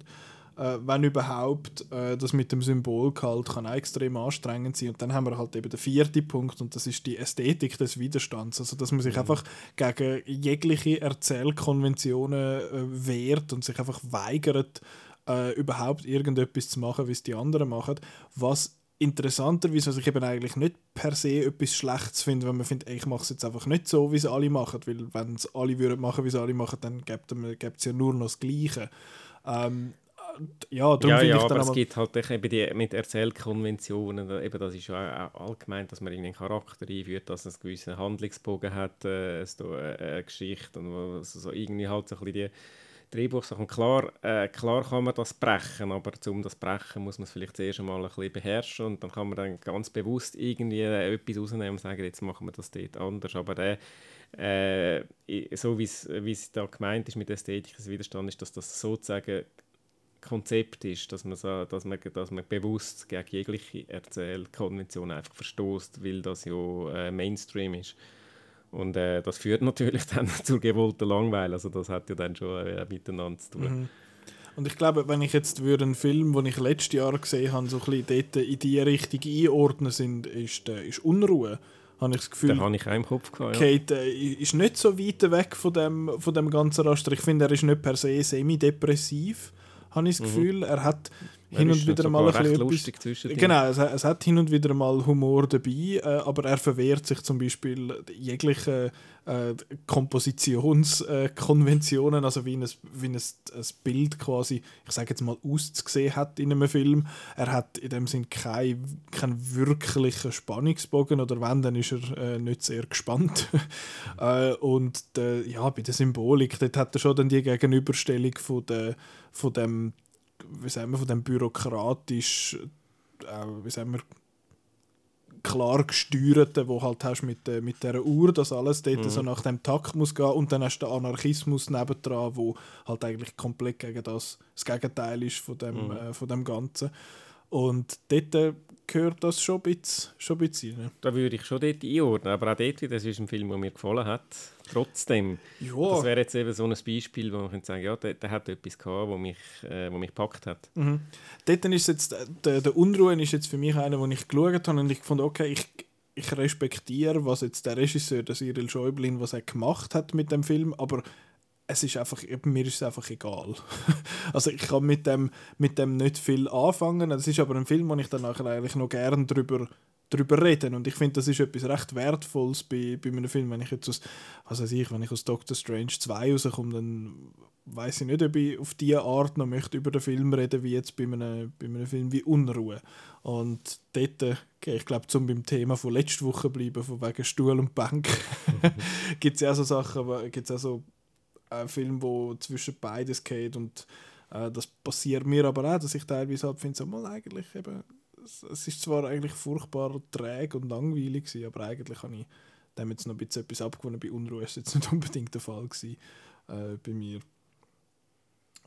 äh, wenn überhaupt, äh, das mit dem Symbolgehalt kann auch extrem anstrengend sein. Und dann haben wir halt eben den vierten Punkt und das ist die Ästhetik des Widerstands. Also dass man sich mhm. einfach gegen jegliche Erzählkonventionen äh, wehrt und sich einfach weigert, äh, überhaupt irgendetwas zu machen, wie es die anderen machen. Was interessanterweise, was ich eben eigentlich nicht per se etwas Schlechtes finde, wenn man findet, ey, ich mache es jetzt einfach nicht so, wie es alle machen, weil wenn es alle würden machen, wie es alle machen, dann gibt es ja nur noch das Gleiche. Ähm, ja, darum ja, ja, ich aber es gibt halt eben die, mit Erzählkonventionen, eben das ist ja auch allgemein, dass man einen Charakter einführt, dass es einen gewissen Handlungsbogen hat, äh, eine, eine Geschichte und also so irgendwie halt so ein bisschen die Drehbuchsachen. Klar, äh, klar kann man das brechen, aber um das brechen muss man es vielleicht zuerst einmal ein bisschen beherrschen und dann kann man dann ganz bewusst irgendwie etwas rausnehmen und sagen, jetzt machen wir das dort anders. Aber der äh, so wie es da gemeint ist mit Ästhetik des Widerstands, ist, dass das sozusagen Konzept ist, dass man, so, dass man, dass man bewusst gegen jegliche Erzählkonvention einfach verstoßt, weil das ja äh, Mainstream ist. Und äh, das führt <laughs> natürlich dann zur gewollten Langweile. Also das hat ja dann schon äh, miteinander zu tun. Mhm. Und ich glaube, wenn ich jetzt würde einen Film, den ich letztes Jahr gesehen habe, so ein bisschen dort in die Richtung einordnen sind, ist, äh, ist Unruhe. Habe ich das Gefühl, Den habe ich auch im Kopf gehabt, ja. Kate äh, ist nicht so weit weg von dem, von dem ganzen Raster. Ich finde, er ist nicht per se semi-depressiv habe ich das mhm. Gefühl. Er hat hin und wieder mal ein bisschen Genau, es, es, hat hin und wieder mal Humor dabei, äh, aber er verwehrt sich zum Beispiel jegliche äh, Kompositionskonventionen, äh, also wie, ein, wie ein, ein Bild quasi, ich sage jetzt mal, auszusehen hat in einem Film. Er hat in dem Sinn keinen kein wirklichen Spannungsbogen oder wenn, dann ist er äh, nicht sehr gespannt. <laughs> äh, und ja, bei der Symbolik, dort hat er schon dann die Gegenüberstellung von, der, von dem wie sagen wir, von dem bürokratisch, äh, wie sagen wir, klar gesteuerten, wo halt hast mit, äh, mit dieser Uhr, dass alles dort mhm. so nach dem Takt muss gehen und dann hast du den Anarchismus nebendran, wo halt eigentlich komplett gegen das, das Gegenteil ist von dem, mhm. äh, von dem Ganzen. Und dort äh, gehört das schon ein bisschen, schon ein bisschen rein. Da würde ich schon dort einordnen, aber auch dort, das ist ein Film, der mir gefallen hat. Trotzdem, ja. das wäre jetzt eben so ein Beispiel, wo man könnte sagen, ja, der, der hat etwas gehabt, wo mich, äh, wo mich gepackt hat. Mhm. Dort ist jetzt, äh, der, der Unruhe ist jetzt für mich einer, wo ich geschaut habe und ich fand, okay, ich, ich respektiere, was jetzt der Regisseur, der Cyril Schäublin, was er gemacht hat mit dem Film, aber es ist einfach, mir ist es einfach egal. <laughs> also ich kann mit dem, mit dem nicht viel anfangen. Es ist aber ein Film, wo ich dann eigentlich noch gerne drüber, drüber reden und ich finde, das ist etwas recht Wertvolles bei, bei einem Film. Wenn ich jetzt aus, was weiß ich, wenn ich aus Doctor Strange 2 rauskomme, dann weiß ich nicht, ob ich auf diese Art noch möchte über den Film reden wie jetzt bei einem, bei einem Film wie Unruhe. Und dort, äh, ich glaube, zum beim Thema von letzter Woche bleiben, von wegen Stuhl und Bank, <laughs> gibt es ja so Sachen, gibt es auch so ein Film, wo zwischen beides geht und äh, das passiert mir aber auch, dass ich teilweise halt finde, so mal eigentlich eben, es, ist zwar eigentlich furchtbar träge und langweilig gewesen, aber eigentlich habe ich dem jetzt noch ein bisschen etwas abgewonnen. Bei Unruhe ist jetzt nicht unbedingt der Fall gewesen, äh, bei mir.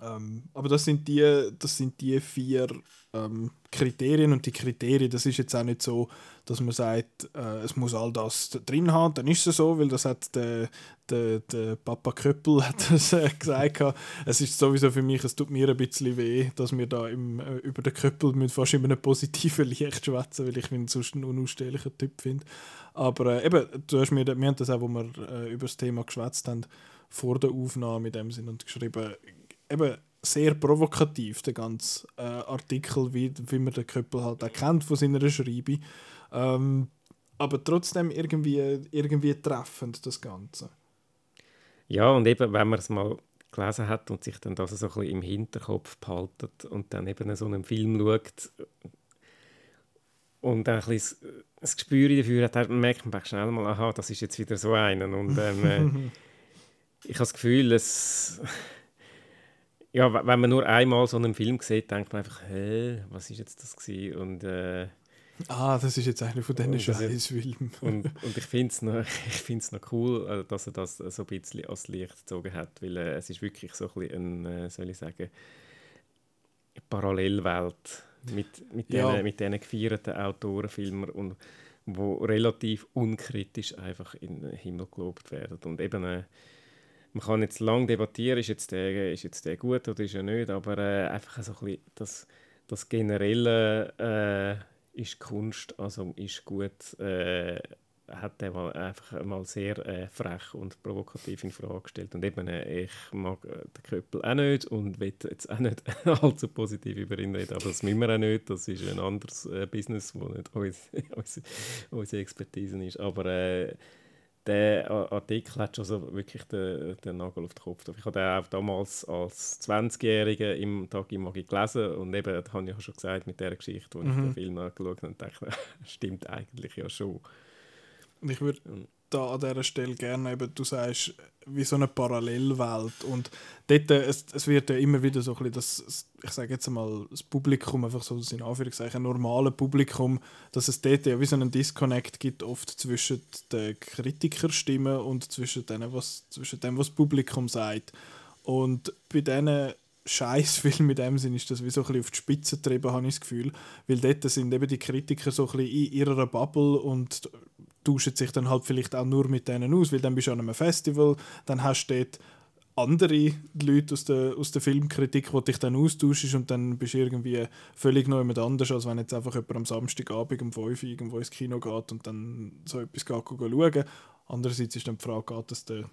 Ähm, aber das sind die, das sind die vier ähm, Kriterien und die Kriterien, das ist jetzt auch nicht so, dass man sagt, äh, es muss all das drin haben, dann ist es so, weil das hat der, der, der Papa Köppel <laughs> hat das äh, gesagt. es ist sowieso für mich, es tut mir ein bisschen weh, dass wir da im, äh, über den Köppel mit fast in einem positiven <laughs> Licht schwätzen, weil ich ihn sonst einen unausstehlichen Typ finde. Aber äh, eben, du hast mir, wir haben das auch, wo wir äh, über das Thema geschwätzt haben, vor der Aufnahme in dem Sinn und geschrieben, eben sehr provokativ, der ganze äh, Artikel, wie, wie man den Köppel halt auch kennt von seiner Schreibe. Ähm, aber trotzdem irgendwie, irgendwie treffend, das Ganze. Ja, und eben, wenn man es mal gelesen hat und sich dann das so ein bisschen im Hinterkopf behaltet und dann eben so einen Film schaut und dann ein bisschen das Gespür dafür hat, dann merkt man schnell mal, aha, das ist jetzt wieder so einen. Und ähm, äh, <laughs> ich habe das Gefühl, es ja, wenn man nur einmal so einen Film sieht, denkt man einfach, hä, was ist jetzt das gewesen? Und, äh, ah, das ist jetzt einer von diesen Scheißfilmen. Und, und ich finde es noch, <laughs> noch cool, äh, dass er das so ein bisschen ans Licht gezogen hat, weil äh, es ist wirklich so ein bisschen, ein, äh, soll ich sagen, eine Parallelwelt mit, mit, ja. diesen, mit diesen gefeierten Autorenfilmen und wo relativ unkritisch einfach in den Himmel gelobt werden. Und eben äh, man kann jetzt lange debattieren, ist jetzt der, ist jetzt der gut oder ist er nicht, aber äh, einfach so ein bisschen das, das Generelle äh, ist Kunst, also ist gut, äh, hat er mal einfach mal sehr äh, frech und provokativ in Frage gestellt. Und eben, äh, ich mag äh, den Köppel auch nicht und will jetzt auch nicht <laughs> allzu positiv über ihn reden, aber das müssen wir auch nicht. Das ist ein anderes Business, wo nicht <laughs> unsere, unsere, Expertise ist. Aber der Artikel hat schon so wirklich den, den Nagel auf den Kopf. Ich habe den auch damals als 20-Jähriger im Tag im Magi gelesen und eben, das habe ich ja schon gesagt, mit der Geschichte, wo mhm. ich den Film angeschaut habe, dachte <laughs> stimmt eigentlich ja schon. Und ich würde da an dieser Stelle gerne eben, du sagst, wie so eine Parallelwelt. Und dort, äh, es, es wird ja immer wieder so ein bisschen das, ich sage jetzt mal, das Publikum, einfach so in Anführungszeichen, normale Publikum, dass es dort ja wie so einen Disconnect gibt, oft zwischen den Kritikerstimmen und zwischen dem, was, zwischen dem, was das Publikum sagt. Und bei diesen Scheißfilm mit dem Sinn ist das wie so ein bisschen auf die Spitze getrieben, habe ich das Gefühl. Weil dort sind eben die Kritiker so ein bisschen in ihrer Bubble und tauschen sich dann halt vielleicht auch nur mit denen aus, weil dann bist du an einem Festival, dann hast du dort andere Leute aus der, aus der Filmkritik, die dich dann austauschst und dann bist du irgendwie völlig noch jemand anders, als wenn jetzt einfach jemand am Samstagabend um 5 Uhr irgendwo ins Kino geht und dann so etwas schauen. Andererseits ist dann die Frage, geht das der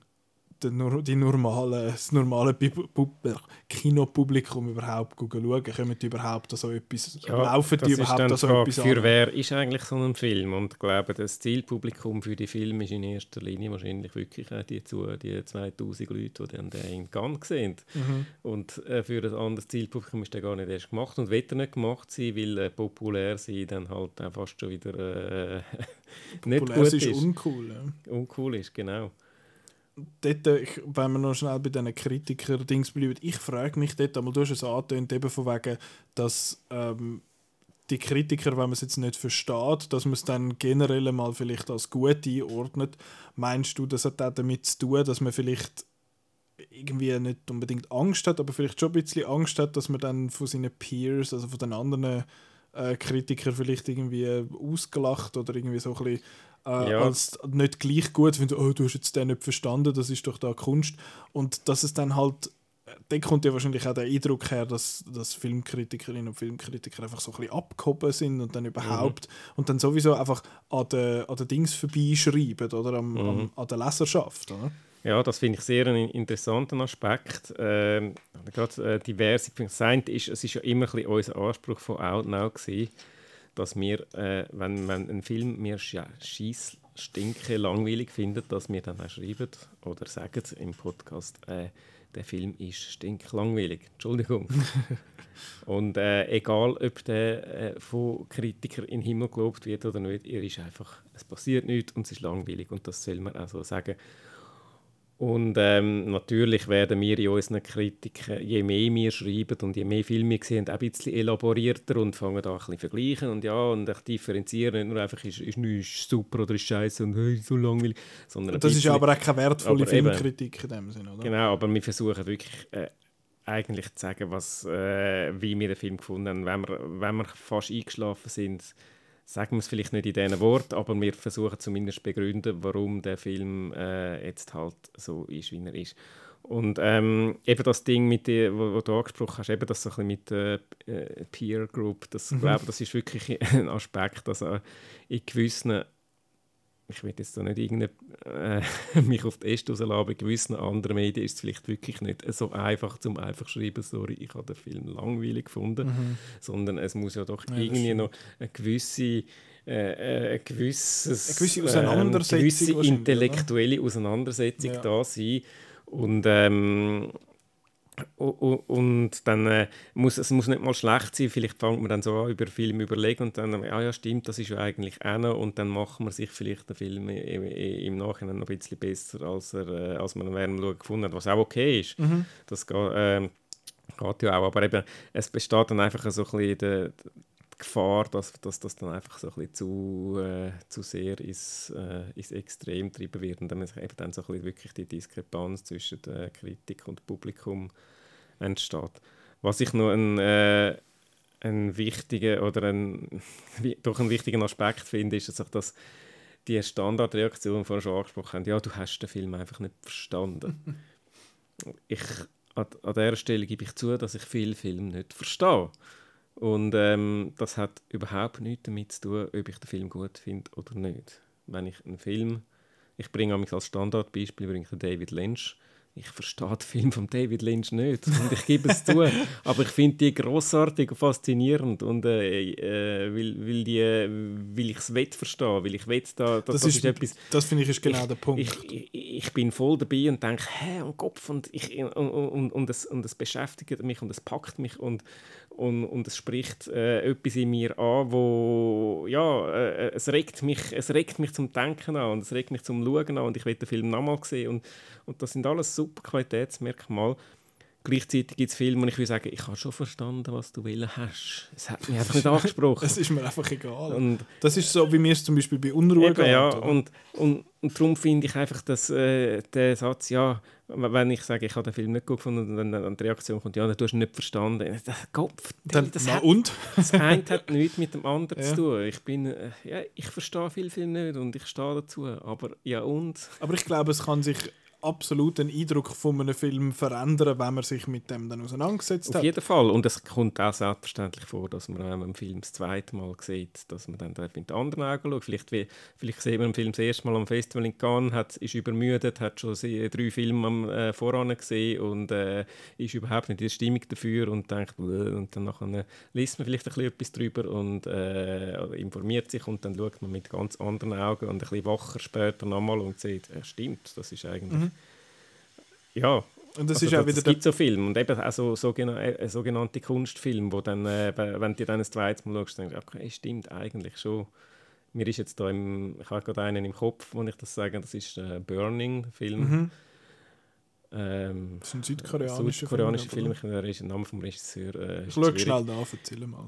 die normale, das normale Kinopublikum überhaupt schauen? Kommen die überhaupt an so etwas? Ja, laufen die überhaupt an so etwas Für an? wer ist eigentlich so ein Film? Und ich glaube, das Zielpublikum für die Film ist in erster Linie wahrscheinlich wirklich die, die 2000 Leute, die dann den in Gang sehen. Mhm. Und äh, für ein anderes Zielpublikum ist der gar nicht erst gemacht und wird er nicht gemacht sein, weil äh, populär sein dann halt auch fast schon wieder äh, <laughs> nicht gut ist. ist uncool. Ja. Uncool ist, genau dort, ich, wenn wir noch schnell bei diesen Kritiker-Dings bleiben, ich frage mich dort, aber du hast es angetönt, eben von wegen, dass ähm, die Kritiker, wenn man es jetzt nicht versteht, dass man es dann generell mal vielleicht als gut einordnet. Meinst du, das hat auch damit zu tun, dass man vielleicht irgendwie nicht unbedingt Angst hat, aber vielleicht schon ein bisschen Angst hat, dass man dann von seinen Peers, also von den anderen äh, Kritikern vielleicht irgendwie ausgelacht oder irgendwie so ein bisschen äh, ja. als nicht gleich gut finden, oh, du hast jetzt den nicht verstanden, das ist doch da Kunst. Und dass es dann halt, dann kommt ja wahrscheinlich auch der Eindruck her, dass, dass Filmkritikerinnen und Filmkritiker einfach so ein bisschen abgehoben sind und dann überhaupt, mhm. und dann sowieso einfach an den, an den Dings vorbeischreiben, oder, am, mhm. am, an der Leserschaft, oder? Ja, das finde ich sehr einen interessanten Aspekt. Ähm, gerade äh, diverse ist, es ist ja immer ein bisschen unser Anspruch von Outnow gewesen, dass wir, äh, wenn, wenn ein Film mir schieß stinke langweilig findet, dass wir dann auch schreiben oder sagen im Podcast, äh, der Film ist stinklangweilig. Entschuldigung. <laughs> und äh, egal, ob der äh, von Kritikern in den Himmel gelobt wird oder nicht, er ist einfach, es passiert nichts und es ist langweilig und das soll man auch so sagen. Und ähm, natürlich werden wir in unseren Kritiken, je mehr wir schreiben und je mehr Filme wir sehen, auch ein bisschen elaborierter und fangen da ein bisschen vergleichen und ja, und ich differenziere nicht nur einfach, ist, ist nichts super oder ist scheiße und hey, so langweilig, sondern Das bisschen, ist aber auch keine wertvolle Filmkritik in dem Sinne, oder? Genau, aber wir versuchen wirklich äh, eigentlich zu sagen, was, äh, wie wir den Film gefunden haben. Wenn wir, wenn wir fast eingeschlafen sind, sagen wir es vielleicht nicht in diesen Worten, aber wir versuchen zumindest zu begründen, warum der Film äh, jetzt halt so ist, wie er ist. Und ähm, eben das Ding, mit dir, wo, wo, du angesprochen hast, eben das so ein mit der äh, Peer Group, das, mhm. glaube, das ist wirklich <laughs> ein Aspekt, dass also in gewissen ich will jetzt da nicht äh, <laughs> mich auf die Äste rauslassen, aber in gewissen anderen Medien ist es vielleicht wirklich nicht so einfach zum einfach schreiben, sorry, ich habe den Film langweilig gefunden, mhm. sondern es muss ja doch ja, irgendwie noch eine gewisse äh, ein gewisses, eine gewisse Auseinandersetzung, äh, eine gewisse intellektuelle Auseinandersetzung ja. da sein. Und ähm, und dann äh, muss es muss nicht mal schlecht sein, vielleicht fängt man dann so an, über Film überlegen und dann, ja, ja, stimmt, das ist ja eigentlich auch noch und dann macht man sich vielleicht den Film im, im Nachhinein noch ein bisschen besser, als, er, äh, als man während dem gefunden hat, was auch okay ist. Mhm. Das geht, äh, geht ja auch, aber eben, es besteht dann einfach so ein bisschen der, Gefahr, dass, dass das dann einfach so ein bisschen zu, äh, zu sehr ins, äh, ins Extrem getrieben wird und dann eben dann so ein bisschen wirklich die Diskrepanz zwischen der Kritik und Publikum entsteht. Was ich noch ein, äh, ein wichtiger oder ein, <laughs> doch einen wichtigen Aspekt finde, ist, dass, dass die Standardreaktion, die wir schon angesprochen haben, ja, du hast den Film einfach nicht verstanden. <laughs> ich, an, an dieser Stelle gebe ich zu, dass ich viele Filme nicht verstehe. Und ähm, das hat überhaupt nichts damit zu tun, ob ich den Film gut finde oder nicht. Wenn ich einen Film, ich bringe als Standardbeispiel bringe David Lynch, ich verstehe den Film von David Lynch nicht und ich gebe es zu, <laughs> aber ich finde die großartig und faszinierend und äh, äh, will, will, die, will ich es wett verstehen, will ich wett da, das, das, ist, ist etwas. Das finde ich ist genau ich, der Punkt. Ich, ich, ich, bin voll dabei und denke, hä, um Kopf und ich und, und, und, es, und es beschäftigt mich und es packt mich und und, und es spricht äh, etwas in mir an, wo ja, äh, es, regt mich, es regt mich zum Denken an und es regt mich zum Schauen an und ich will den Film nochmal sehen und, und das sind alles super Qualitätsmerkmale. Gleichzeitig gibt es Filme, wo ich will sagen, ich habe schon verstanden, was du willen hast. Es hat mich einfach nicht <laughs> angesprochen. Es ist mir einfach egal. Und das ist so, wie mir es zum Beispiel bei Unruhe eben, Ja, und, und, und darum finde ich einfach, dass äh, der Satz, ja, wenn ich sage, ich habe den Film nicht gut gefunden und dann die Reaktion kommt, ja, du hast ihn nicht verstanden. Das, Kopf, dann, das, hat, und? das eine hat nichts mit dem anderen ja. zu tun. Ich bin, äh, ja, ich verstehe viel Film nicht und ich stehe dazu, aber ja und? Aber ich glaube, es kann sich absolut den Eindruck von einem Film verändern, wenn man sich mit dem dann auseinandergesetzt Auf hat. Auf jeden Fall. Und es kommt auch selbstverständlich vor, dass man, wenn man einen Film das zweite Mal sieht, dass man dann mit anderen Augen schaut. Vielleicht, wie, vielleicht sieht man einen Film das erste Mal am Festival in Cannes, hat, ist übermüdet, hat schon drei Filme am, äh, voran gesehen und äh, ist überhaupt nicht in der Stimmung dafür und denkt, und dann nachher liest man vielleicht ein bisschen etwas drüber und äh, informiert sich und dann schaut man mit ganz anderen Augen und ein bisschen wacher später nochmal und sieht, ja, stimmt, das ist eigentlich... Mhm ja, und das also, ist auch wieder. Es gibt so Filme und eben auch so, so äh, sogenannte Kunstfilme, wo dann, äh, wenn du dann ein zweites Mal schaust, denkst du, okay, stimmt eigentlich schon. Mir ist jetzt da im, ich habe gerade einen im Kopf, wo ich das sage, das ist ein Burning-Film. Mhm. Ähm, das ist ein südkoreanischer Südkoreanischer Film, Film. der ist Name vom Regisseur. Äh, ich schaue schnell da, erzähl mal.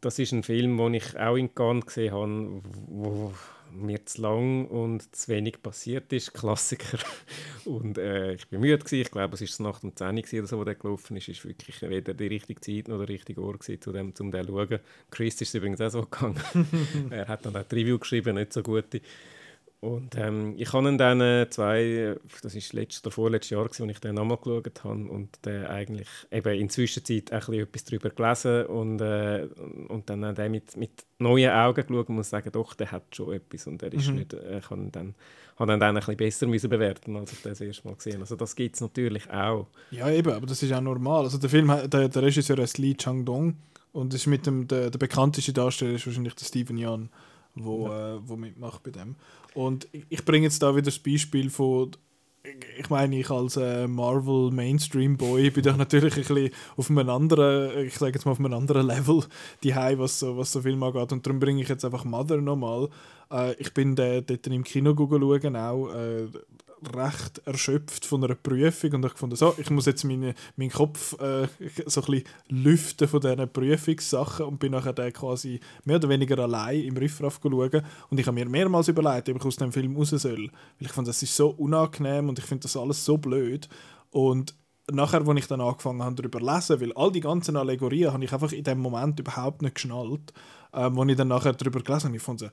Das ist ein Film, den ich auch in Cannes gesehen habe, wo, mir zu lang und zu wenig passiert ist. Klassiker. <laughs> Und äh, ich bin müde gewesen. Ich glaube, es war Nacht um 10 Uhr oder so, wo der gelaufen ist. Es war wirklich weder die richtige Zeit noch der richtige Ort gewesen, zu dem, um den zu schauen. Chris ist übrigens auch so gegangen. <laughs> er hat dann auch die Review geschrieben, nicht so gute. Und ähm, ich habe dann äh, zwei, das ist letztes oder vorletztes Jahr, als ich den nochmal geschaut habe und der eigentlich eben in der Zwischenzeit ein etwas darüber gelesen und, äh, und dann auch mit, mit neuen Augen geschaut und muss sagen, doch, der hat schon etwas und er ist mhm. nicht, äh, kann dann, habe dann, dann ein bisschen besser müssen bewerten, als ich das erste Mal gesehen Also das gibt es natürlich auch. Ja eben, aber das ist auch normal. Also der Film, der, der Regisseur heißt Lee Chang-dong und ist mit dem, der, der bekannteste Darsteller ist wahrscheinlich der Steven Yeun wo, ja. äh, wo mitmacht bei dem. Und ich, bringe jetzt da wieder das Beispiel von ich meine, ich als äh, Marvel Mainstream Boy bin doch <laughs> natürlich ein bisschen auf einem anderen, ich sage jetzt mal auf einem anderen Level die was so, was so Film angeht. Und darum bringe ich jetzt einfach Mother nochmal. Äh, ich bin dort im Kino schauen auch. Äh, recht erschöpft von einer Prüfung und ich gefunden, so, ich muss jetzt meine, meinen Kopf äh, so ein bisschen lüften von diesen Prüfungssachen und bin nachher dann quasi mehr oder weniger allein im Riffraff schauen und ich habe mir mehrmals überlegt, ob ich aus dem Film raus soll, weil ich fand, das ist so unangenehm und ich finde das alles so blöd und nachher, als ich dann angefangen habe, darüber zu lesen, weil all die ganzen Allegorien habe ich einfach in dem Moment überhaupt nicht geschnallt, ähm, als ich dann nachher darüber gelesen habe, ich fand so,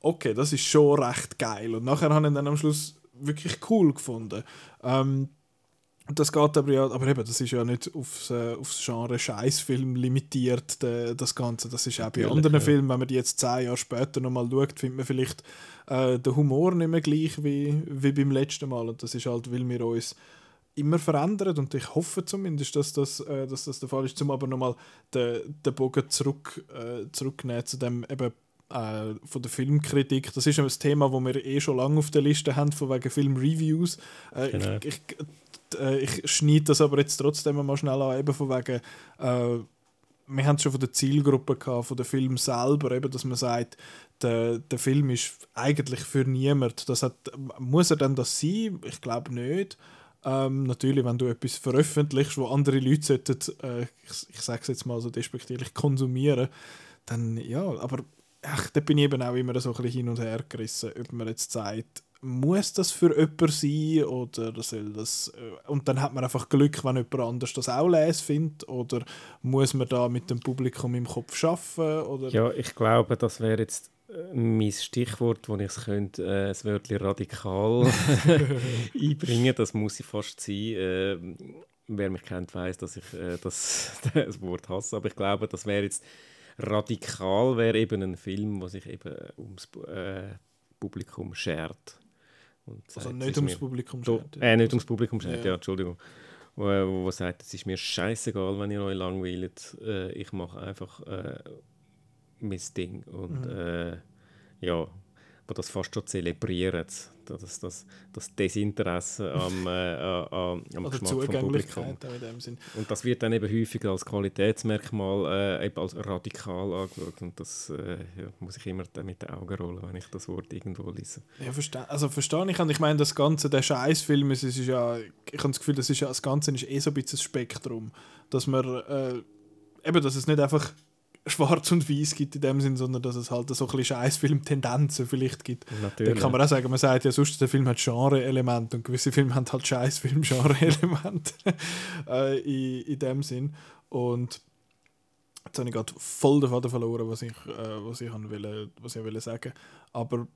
okay, das ist schon recht geil. Und nachher habe ich dann am Schluss wirklich cool gefunden. Ähm, das geht aber ja, aber eben, das ist ja nicht aufs, äh, aufs Genre Scheißfilm limitiert, de, das Ganze. Das ist auch bei anderen ja. Filmen, wenn man die jetzt zehn Jahre später nochmal schaut, findet man vielleicht äh, den Humor nicht mehr gleich wie, wie beim letzten Mal. Und das ist halt, weil wir uns immer verändern und ich hoffe zumindest, dass das, äh, dass das der Fall ist, um aber nochmal den, den Bogen zurück, äh, zurücknehmen zu dem eben äh, von der Filmkritik. Das ist ein Thema, das wir eh schon lange auf der Liste haben, von wegen Filmreviews. Äh, genau. ich, ich, äh, ich schneide das aber jetzt trotzdem mal schnell an, eben von wegen äh, wir haben es schon von der Zielgruppe gehabt, von dem Film selber, eben, dass man sagt, der, der Film ist eigentlich für niemand. Das hat, muss er denn das sein? Ich glaube nicht. Ähm, natürlich, wenn du etwas veröffentlichst, wo andere Leute sollten, äh, ich, ich sage es jetzt mal so despektierlich, konsumieren, dann ja, aber ach, da bin ich eben auch immer so ein bisschen hin und her gerissen, ob man jetzt sagt, muss das für jemanden sein oder soll das äh, und dann hat man einfach Glück, wenn jemand anders das auch les findet oder muss man da mit dem Publikum im Kopf schaffen oder ja ich glaube das wäre jetzt äh, mein Stichwort, wo ich es könnte, äh, das Wörtchen radikal <laughs> <laughs> einbringen, das muss ich fast sein. Äh, wer mich kennt, weiß, dass ich äh, das, <laughs> das Wort hasse, aber ich glaube, das wäre jetzt radikal wäre eben ein Film, der sich eben ums äh, Publikum schert. Also nicht ums Publikum schert. Äh, nicht ums Publikum schert, ja, ja Entschuldigung. Wo, wo sagt, es ist mir scheißegal, wenn ihr euch langweilt. Äh, ich mache einfach äh, mein Ding. Und mhm. äh, ja, wo das fast schon zelebrieren das, das, das Desinteresse am, äh, am, am Geschmack vom Publikum. Und das wird dann eben häufig als Qualitätsmerkmal, äh, eben als radikal angeschaut. Und das äh, muss ich immer mit den Augen rollen, wenn ich das Wort irgendwo lese. Ja, verstehe, also verstehe ich. Und ich meine, das Ganze, der Scheißfilm, es ist ja, ich habe das Gefühl, das, ist ja, das Ganze ist eh so ein bisschen ein Spektrum. Dass man, äh, eben, dass es nicht einfach schwarz und weiß gibt in dem Sinn, sondern dass es halt so ein bisschen Scheißfilm-Tendenzen vielleicht gibt. Natürlich. Dann kann man auch sagen, man sagt ja sonst, der Film hat Genre-Elemente und gewisse Filme haben halt Scheißfilm-Genre-Elemente <laughs> äh, in, in dem Sinn. Und jetzt habe ich gerade voll den Faden verloren, was ich, äh, was ich, wollte, was ich wollte sagen. Aber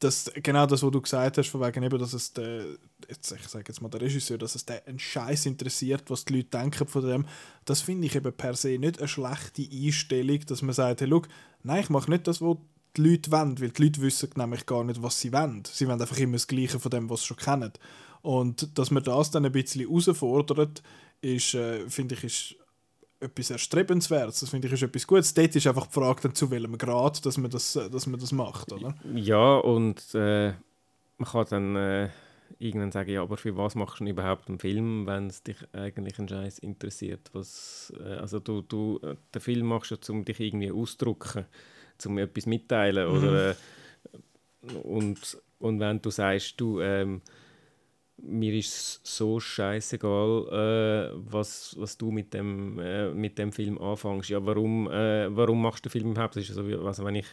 das, genau das, was du gesagt hast, von wegen eben, dass es der, jetzt, ich sage jetzt mal der Regisseur, dass es den einen Scheiß interessiert, was die Leute denken von dem, das finde ich eben per se nicht eine schlechte Einstellung, dass man sagt, hey, look, nein, ich mache nicht das, was die Leute wollen, weil die Leute wissen nämlich gar nicht, was sie wollen. Sie wollen einfach immer das Gleiche von dem, was sie schon kennen. Und dass man das dann ein bisschen herausfordert, ist, äh, finde ich, ist etwas Erstrebenswertes. Das finde ich ist etwas Gutes. Dort ist einfach die Frage, dann, zu welchem Grad dass man das, dass man das macht. Oder? Ja, und äh, man kann dann äh, irgendwann sagen, ja, aber für was machst du überhaupt einen Film, wenn es dich eigentlich ein Scheiß interessiert? Was, äh, also du, du, äh, den Film machst du, um dich irgendwie auszudrücken, um etwas mitteilen. Mhm. Oder, äh, und, und wenn du sagst, du... Ähm, mir ist so scheißegal, äh, was, was du mit dem, äh, mit dem Film anfängst. Ja, warum, äh, warum machst du den Film überhaupt? Also, also, wenn, ich,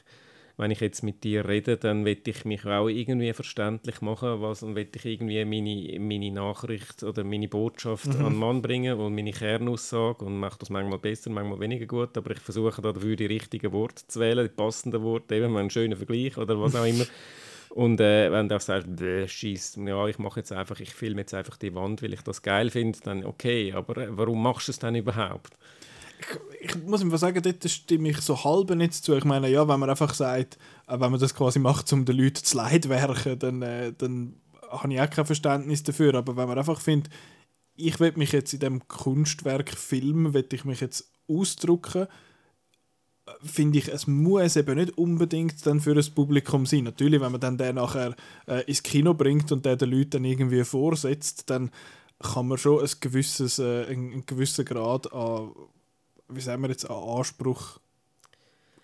wenn ich jetzt mit dir rede, dann will ich mich auch irgendwie verständlich machen was, und will ich irgendwie meine, meine Nachricht oder meine Botschaft mhm. an den Mann bringen und meine Kernaussage und mache das manchmal besser, manchmal weniger gut, aber ich versuche dafür die richtigen Worte zu wählen, die passenden Worte, eben einen schönen Vergleich oder was auch immer. <laughs> Und äh, wenn du auch sagst, scheiß, ja, ich mache jetzt einfach, ich filme jetzt einfach die Wand, weil ich das geil finde, dann okay, aber äh, warum machst du es dann überhaupt? Ich, ich muss einfach sagen, dort stimme ich so halb nicht zu. Ich meine, ja, wenn man einfach sagt, äh, wenn man das quasi macht, um den Leuten zu leid werken, dann, äh, dann habe ich auch kein Verständnis dafür. Aber wenn man einfach findet, ich will mich jetzt in dem Kunstwerk Film, will ich mich jetzt ausdrücken, finde ich, es muss eben nicht unbedingt dann für das Publikum sein. Natürlich, wenn man dann den nachher äh, ins Kino bringt und der den Leuten dann irgendwie vorsetzt, dann kann man schon ein gewisses, äh, einen, einen gewissen Grad an, wie sagen wir jetzt, an Anspruch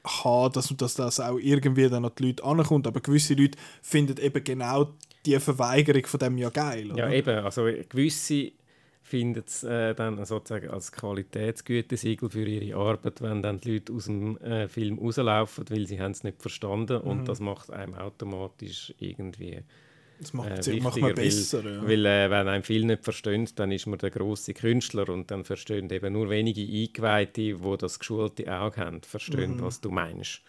haben, dass, dass das auch irgendwie dann an die Leute ankommt. Aber gewisse Leute finden eben genau die Verweigerung von dem ja geil. Oder? Ja, eben. Also gewisse findet es äh, dann sozusagen als Qualitätsgütesiegel für ihre Arbeit, wenn dann die Leute aus dem äh, Film rauslaufen, weil sie es nicht verstanden mhm. und das macht einem automatisch irgendwie Das macht, äh, sie- macht man besser. Weil, ja. weil äh, wenn einem viel nicht versteht, dann ist man der große Künstler und dann verstehen eben nur wenige Eingeweihte, die das geschulte Auge haben, verstehen, Mhm. was du meinst.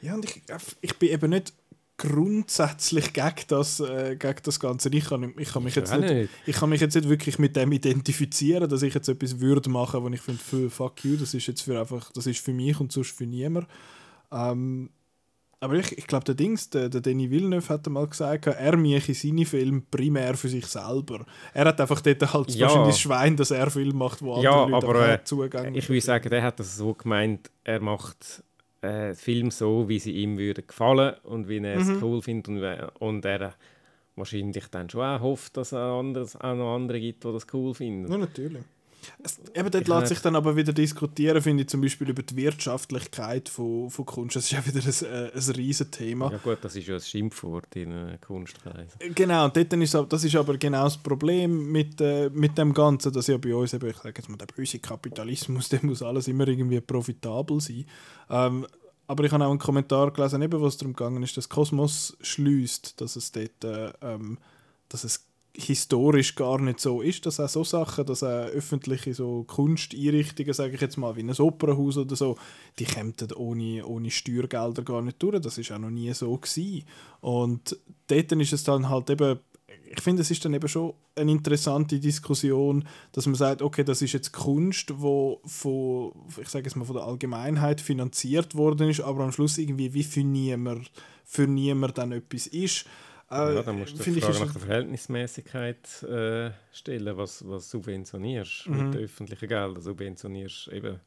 Ja, und ich, ich bin eben nicht grundsätzlich gegen das, äh, gegen das Ganze. Ich kann, ich kann mich jetzt nicht, nicht. ich kann mich jetzt nicht wirklich mit dem identifizieren, dass ich jetzt etwas würde machen, wo ich finde, fuck you, das ist jetzt für einfach, das ist für mich und sonst für niemand. Ähm, aber ich, ich glaube, der Dings, der, der Denis Villeneuve hat mal gesagt, er mache seine Filme primär für sich selber. Er hat einfach dort halt Ja. wahrscheinlich das Schwein, dass er Filme macht, wo Ja, andere Leute aber, äh, Zugang Ich würde sagen, der hat das so gemeint, er macht äh, Film so, wie sie ihm würden gefallen und wie er es Mhm. cool findet und, und er wahrscheinlich dann schon auch hofft, dass es auch, anderes, auch noch andere gibt, die das cool finden. Ja, natürlich. Es, eben dort Ich lässt sich dann aber wieder diskutieren, finde ich, zum Beispiel über die Wirtschaftlichkeit von, von Kunst. Das ist ja wieder ein, äh, ein riesen Thema. Ja gut, das ist ja ein Schimpfwort in äh, Kunstkreisen. Genau, und dort ist, das ist aber genau das Problem mit, äh, mit dem Ganzen, dass ja bei uns, eben, ich sage jetzt mal, der böse Kapitalismus, <laughs> der muss alles immer irgendwie profitabel sein. Ähm, aber ich habe auch einen Kommentar gelesen, eben, wo es darum gegangen ist, dass Kosmos schließt, dass es dort, äh, ähm, dass es historisch gar nicht so ist, dass auch so Sachen, dass auch öffentliche so Kunsteinrichtungen, sage ich jetzt mal, wie ein Opernhaus oder so, die kämen ohne, ohne Steuergelder gar nicht durch. Das ist auch noch nie so gewesen. Und dort ist es dann halt eben, ich finde, es ist dann eben schon eine interessante Diskussion, dass man sagt, okay, das ist jetzt Kunst, wo von, ich sage jetzt mal, von der Allgemeinheit finanziert worden ist, aber am Schluss irgendwie wie für niemand, für niemand dann etwas ist. Äh, ja, dann musst du die Frage nach der Verhältnismäßigkeit äh, stellen. Was, was subventionierst Mhm. mit öffentlichen Geldern? Subventionierst eben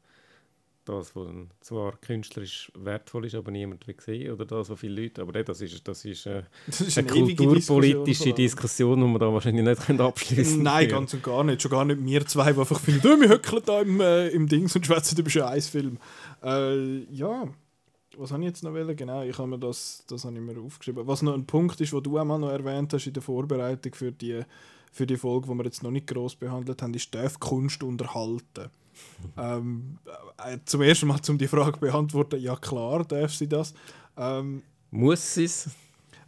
das, was zwar künstlerisch wertvoll ist, aber niemand will sehen, oder das, was viele Leute... Aber das ist, das ist äh, <laughs> das ist eine kulturpolitische Diskussion. Die wir da wahrscheinlich nicht können abschließen Nein, ganz und gar nicht. Schon gar nicht wir zwei, die einfach finden, «Oh, wir höckeln da im, äh, im Dings und schwätzen über Scheißfilm. Äh, ja, was habe ich jetzt noch wollen? Genau, ich habe mir das, das habe ich mir aufgeschrieben. Was noch ein Punkt ist, den du auch mal noch erwähnt hast in der Vorbereitung für die, für die Folge, die wir jetzt noch nicht groß behandelt haben, ist «Darf Kunst unterhalten?» <laughs> ähm, äh, Zum ersten Mal, um die Frage zu beantworten, ja klar, darf sie das. Ähm, Muss es?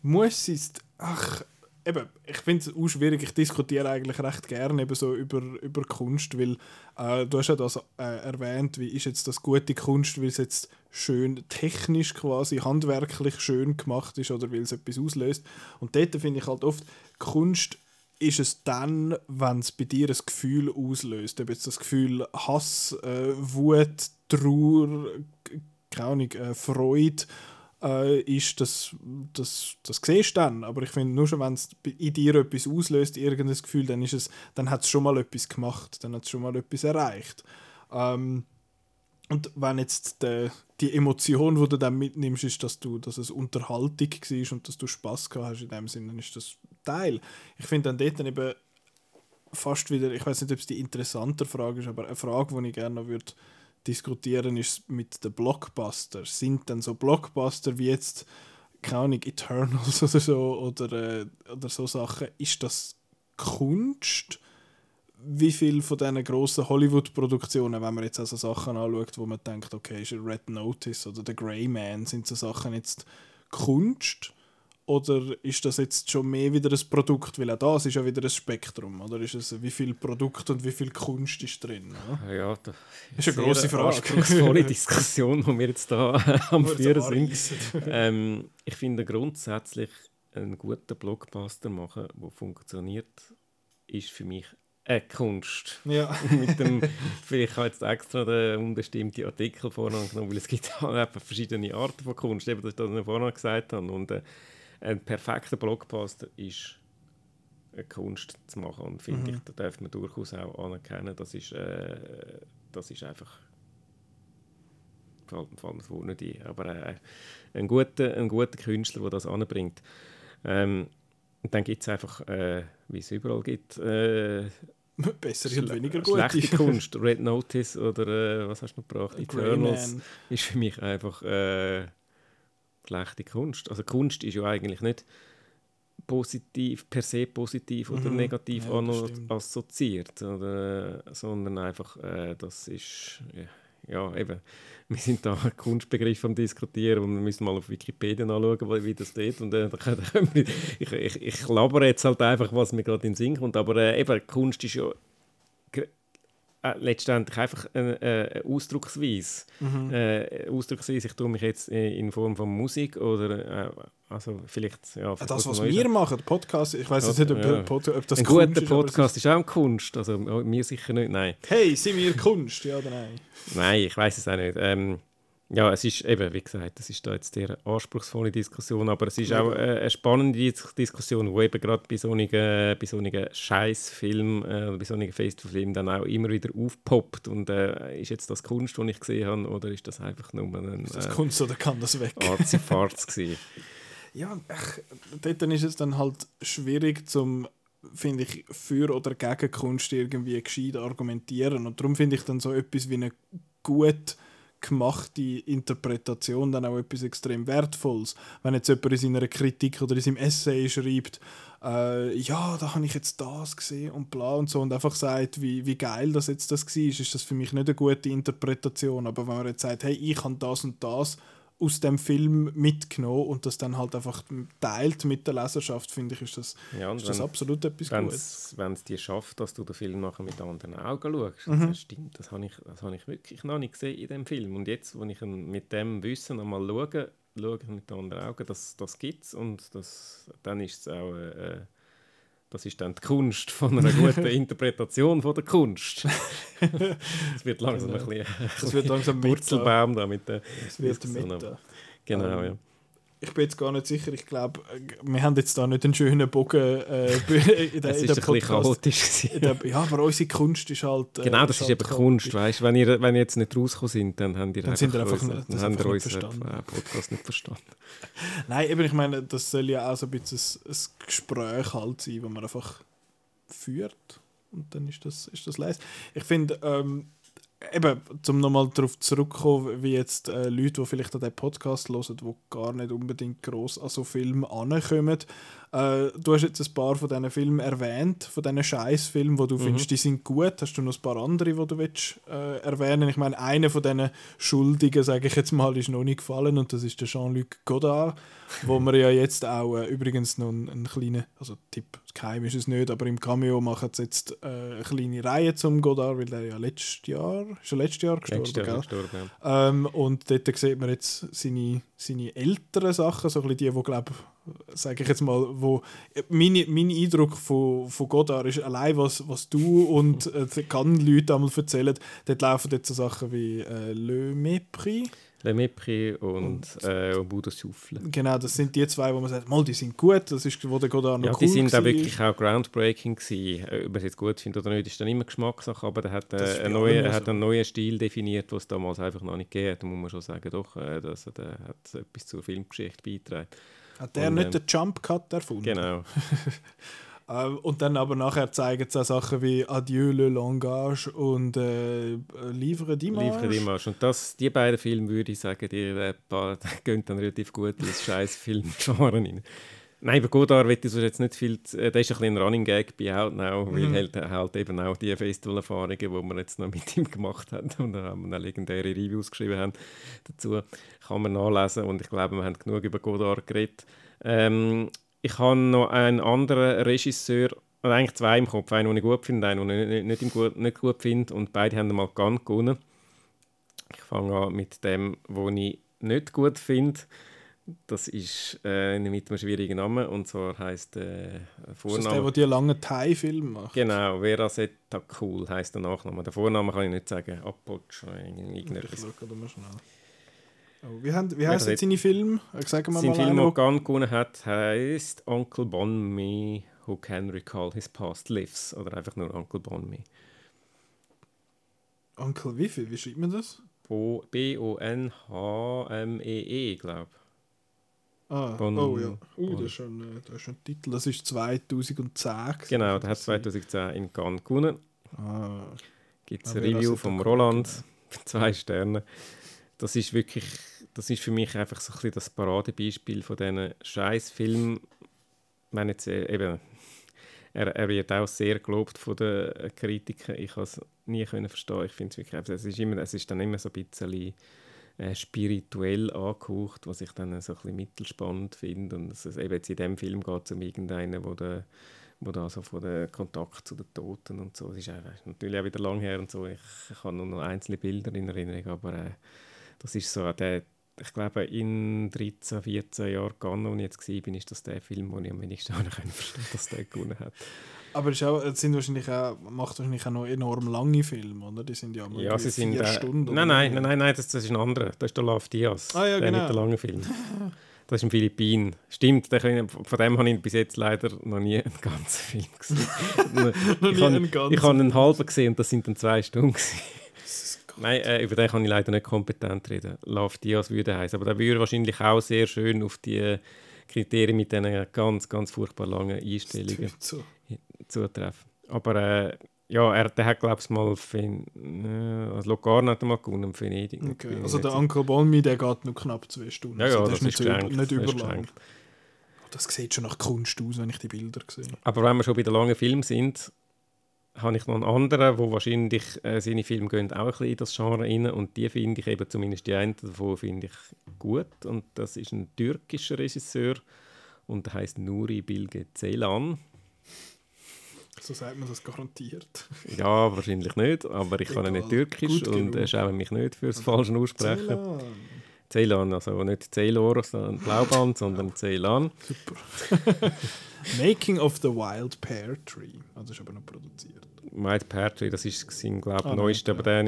muss es. Ach, eben, ich finde es auch schwierig. Ich diskutiere eigentlich recht gerne so über, über Kunst, weil äh, du hast ja das äh, erwähnt, wie ist jetzt das gute Kunst, weil es jetzt schön technisch quasi, handwerklich schön gemacht ist oder weil es etwas auslöst. Und dort finde ich halt oft, Kunst ist es dann, wenn es bei dir ein Gefühl auslöst. Ob jetzt das Gefühl Hass, äh, Wut, Trauer, keine Ahnung, äh, Freude äh, ist, das, das, das siehst du dann. Aber ich finde, nur schon, wenn es in dir etwas auslöst, irgendein Gefühl, dann, ist es, dann hat es schon mal etwas gemacht, dann hat es schon mal etwas erreicht. Ähm, und wenn jetzt de, die Emotion, die du dann mitnimmst, ist, dass, du, dass es Unterhaltung war und dass du Spass gehabt hast in dem Sinne, dann ist das Teil. Ich finde dann dort dann eben fast wieder, ich weiß nicht, ob es die interessanter Frage ist, aber eine Frage, die ich gerne noch würde diskutieren, ist mit den Blockbusters. Sind denn so Blockbuster wie jetzt, keine Ahnung, Eternals <laughs> oder so, oder, äh, oder so Sachen, ist das Kunst? Wie viel von diesen grossen Hollywood-Produktionen, wenn man jetzt also Sachen anschaut, wo man denkt, okay, ist Red Notice oder The Grey Man, sind so Sachen jetzt Kunst? Oder ist das jetzt schon mehr wieder ein Produkt? Weil auch das ist ja wieder ein Spektrum. Oder ist es, wie viel Produkt und wie viel Kunst ist drin? Oder? Ja, das Ist eine grosse Frage. anspruchsvolle <laughs> Diskussion, die wir jetzt da <laughs> am Führen sind. <laughs> ähm, ich finde grundsätzlich, einen guten Blockbuster machen, der funktioniert, ist für mich eine Kunst. Ja. Mit dem, vielleicht habe ich jetzt extra den unbestimmten Artikel vorne genommen, weil es gibt halt einfach verschiedene Arten von Kunst, eben, das ich das vorne gesagt habe. Und äh, ein perfekter Blockbuster ist eine Kunst zu machen und finde Mhm. ich, da darf man durchaus auch anerkennen, das ist, äh, das ist einfach fällt mir das Wort nicht ein, aber äh, ein, guter, ein guter Künstler, der das anbringt. Ähm, und dann gibt es einfach, äh, wie es überall gibt, äh, <laughs> Bessere und weniger gute. schlechte <laughs> Kunst. Red Notice oder äh, was hast du noch gebracht? Eternals ist für mich einfach äh, schlechte Kunst. Also Kunst ist ja eigentlich nicht positiv, per se positiv oder Mhm. negativ Ja, assoziiert, oder, sondern einfach, äh, das ist, ja, ja, eben, <laughs> wir sind da <laughs> Kunstbegriff am diskutieren und wir müssen mal auf Wikipedia anschauen, wie das geht. Und äh, <laughs> ich, ich, ich labere jetzt halt einfach, was mir gerade in den Sinn kommt. Aber äh, eben, Kunst ist ja äh, letztendlich einfach eine, eine Ausdrucksweise. Mhm. Äh, Ausdrucksweise, ich tue mich jetzt in Form von Musik oder äh, also vielleicht, ja, vielleicht Das, was wir machen, Podcast, ich weiß nicht, ob, ja. Pod, ob das Ein Kunst guter Podcast ist, ist auch Kunst, also mir sicher nicht, nein. Hey, sind wir Kunst, ja oder nein? nein, ich weiß es auch nicht. Ähm, ja, es ist eben, wie gesagt, das ist da jetzt eine anspruchsvolle Diskussion, aber es ist auch eine, spannende Diskussion, wo eben gerade bei solchen, bei solchen Scheißfilmen, äh, bei solchen Festivalfilmen dann auch immer wieder aufpoppt und äh, ist jetzt das Kunst, was ich gesehen habe, oder ist das einfach nur ein... Ist das äh, Kunst oder kann das weg? Arzifarz. <laughs> Ja, ach, dort ist es dann halt schwierig zum finde ich, für oder gegen Kunst irgendwie gescheit argumentieren. Und darum finde ich dann so etwas wie eine gut gemachte Interpretation dann auch etwas extrem Wertvolles. Wenn jetzt jemand in seiner Kritik oder in seinem Essay schreibt, äh, ja, da habe ich jetzt das gesehen und bla und so und einfach sagt, wie, wie geil das jetzt das war, ist das für mich nicht eine gute Interpretation. Aber wenn man jetzt sagt, hey, ich habe das und das aus dem Film mitgenommen und das dann halt einfach teilt mit der Leserschaft, finde ich, ist das, ja, ist das absolut etwas Gutes. Wenn es dir schafft, dass du den Film nachher mit anderen Augen schaust, mhm. das stimmt, das habe ich, das habe ich wirklich noch nicht gesehen in dem Film. Und jetzt, wo ich mit dem Wissen einmal schaue, schaue ich mit anderen Augen, das, das gibt es und das, dann ist es auch... Äh, das ist dann die Kunst von einer guten <laughs> Interpretation von der Kunst. <laughs> Es wird langsam ein bisschen, das wird langsam Wurzelbaum da mit der. Es wird mit. Genau, ähm, ja ich bin jetzt gar nicht sicher. Ich glaube, wir haben jetzt da nicht einen schönen Bogen äh, <laughs> in der, es ist in der ein bisschen chaotisch. Der, ja, aber unsere Kunst ist halt. Äh, genau, das ist, ist halt eben Kunst. Weißt? Wenn, ihr, wenn ihr jetzt nicht rausgekommen sind, dann habt ihr dann einfach, einfach, uns, dann habt ihr unseren äh, Podcast nicht verstanden. <laughs> Nein, eben, ich meine, das soll ja auch so ein bisschen ein, ein Gespräch halt sein, das man einfach führt. Und dann ist das, ist das leise. Ich finde, ähm, eben, um nochmal darauf zurückzukommen, wie jetzt äh, Leute, die vielleicht an diesen Podcast hören, die gar nicht unbedingt gross an so Filme ankommen, äh, du hast jetzt ein paar von diesen Filmen erwähnt, von diesen Scheißfilmen, wo du mhm. findest, die sind gut. Hast du noch ein paar andere, die du willst, äh, erwähnen Ich meine, einer von diesen Schuldigen, sage ich jetzt mal, ist noch nicht gefallen und das ist der Jean-Luc Godard, wo wir ja jetzt auch äh, übrigens noch einen, einen kleinen, also Tipp, geheim ist es nicht, aber im Cameo machen sie jetzt äh, eine kleine Reihe zum Godard, weil der ja letztes Jahr, ist er letztes Jahr gestorben, letztes Jahr gestorben ja. ähm, und dort sieht man jetzt seine, seine älteren Sachen, so ein bisschen die, die glaube sage ich jetzt mal, wo meine, mein Eindruck von, von Godard ist allein, was, was du und äh, kann Leute einmal erzählen, dort laufen jetzt so Sachen wie äh, Le Mépris. Le Mépris und, und äh, Souffle. Genau, das sind die zwei, wo man sagt, mal, die sind gut, das ist, wo der Godard noch ja, cool die sind auch wirklich auch groundbreaking gewesen. Äh, ob man es jetzt gut findet oder nicht, ist dann immer Geschmackssache, aber er hat, äh, einen, neuen, hat einen neuen Stil definiert, was es damals einfach noch nicht gegeben hat, da muss man schon sagen, doch, äh, dass er, der hat etwas zur Filmgeschichte beitragen. Hat der und, nicht ähm, den Jump Cut erfunden? Genau. <laughs> Ähm, und dann aber nachher zeigen sie auch Sachen wie Adieu le langage und äh, Livre Dimanche. Livre Dimanche. Und das, die beiden Filme, würde ich sagen, die, äh, <laughs> gehen dann relativ gut ins scheiß Filmgenre <laughs> rein. Nein, bei Godard wird ich jetzt nicht viel. Äh, das ist ein ein Running Gag bei Outnow, mhm. weil halt, halt eben auch die Festivalerfahrungen, die wir jetzt noch mit ihm gemacht haben <laughs> und da haben wir dann legendäre Reviews geschrieben haben dazu, kann man nachlesen und ich glaube, wir haben genug über Godard geredet. Ähm, ich habe noch einen anderen Regisseur, eigentlich zwei im Kopf, einen, den ich gut finde, einen, den ich nicht, nicht, gut, nicht gut finde und beide haben mal Gun gewonnen. Ich fange an mit dem, den ich nicht gut finde. Das ist äh, mit einem schwierigen Namen und zwar heißt äh, Vorname. Ist das der, der die langen Thai-Filme macht? Genau, Vera Setta Cool heißt der Nachname. Der Vorname kann ich nicht sagen. Apoch, irgendetwas. Oh, wie, haben, wie heißt jetzt seine Film? Sagen wir Sein Film, der Gunn gewonnen hat, heißt Uncle Bon Me Who Can Recall His Past Lives oder einfach nur Uncle Bon Me. Uncle wie viel? Wie schreibt man das? B-O-N-H-M-E-E, glaube ich. Ah, bon, oh ja. Uh, das, ist schon, äh, das ist schon ein Titel. Das ist 2010. Genau, der hat 2010 in Cannes gewonnen. Ah. Gibt es ein Review vom Roland, <laughs> zwei Sterne. Das ist wirklich, das ist für mich einfach so ein bisschen das Paradebeispiel von diesen Scheißfilmen. Jetzt äh, er, er wird auch sehr gelobt von den Kritikern. Ich habe nie können verstehen. Ich finde es wirklich, es ist, immer, es ist dann immer so ein bisschen äh, spirituell angehaucht, was ich dann so ein bisschen mittelspannend finde. Und es, eben jetzt in dem Film geht es um irgendeinen, wo der wo da so von der Kontakt zu den Toten und so, das ist natürlich auch wieder lang her und so, ich, ich habe nur noch einzelne Bilder in Erinnerung, aber äh, das ist so, der, ich glaube, in 13, 14 Jahren gegangen, als ich jetzt war, bin, ist das der Film, wo ich am wenigsten <laughs> verstehen dass der gewonnen hat. Aber es sind wahrscheinlich auch, macht wahrscheinlich auch noch enorm lange Filme, oder? Die sind ja mal ja, sie sind, vier äh, Stunden. Nein, nein, nein, nein, nein, das, das ist ein anderer. Das ist der Love Diaz. Ah, ja, der genau. mit der langen Film. <laughs> Das ist in Philippinen. Stimmt, von dem habe ich bis jetzt leider noch nie einen ganzen Film gesehen. <laughs> ich habe einen, ich habe einen halben gesehen und das sind dann zwei Stunden. Nein, äh, über den kann ich leider nicht kompetent reden. Love Diaz würde heißen. Aber der würde wahrscheinlich auch sehr schön auf die Kriterien mit diesen ganz, ganz furchtbar langen Einstellungen so. zutreffen. Aber äh, ja, er der hat, glaube ich, mal Ven äh, also Locarno hat er mal gewonnen, Venedig. Okay. Also der Uncle Balmy, der geht noch knapp zwei Stunden. Ja, ja, also das, das, ist nicht, über, nicht überlang. Das sieht schon nach Kunst aus, wenn ich die Bilder sehe. Aber wenn wir schon bei den langen Filmen sind, habe ich noch einen anderen, wo wahrscheinlich äh, seine Filme gehen auch ein bisschen in das Genre rein und die finde ich eben, zumindest die einen davon finde ich gut und das ist ein türkischer Regisseur und der heißt Nuri Bilge Ceylan so sagt man das garantiert. <laughs> Ja, wahrscheinlich nicht, aber ich kann ja nicht Türkisch und äh, schaue mich nicht fürs falsche Aussprechen. Ceylan. Ceylan, also nicht Ceylor, sondern Blauband, <laughs> sondern Ceylan. Super. <laughs> Making of the Wild Pear Tree. Also das ist aber noch produziert. Wild Pear Tree, das ist sein, glaube ich, ah, neueste. Aber der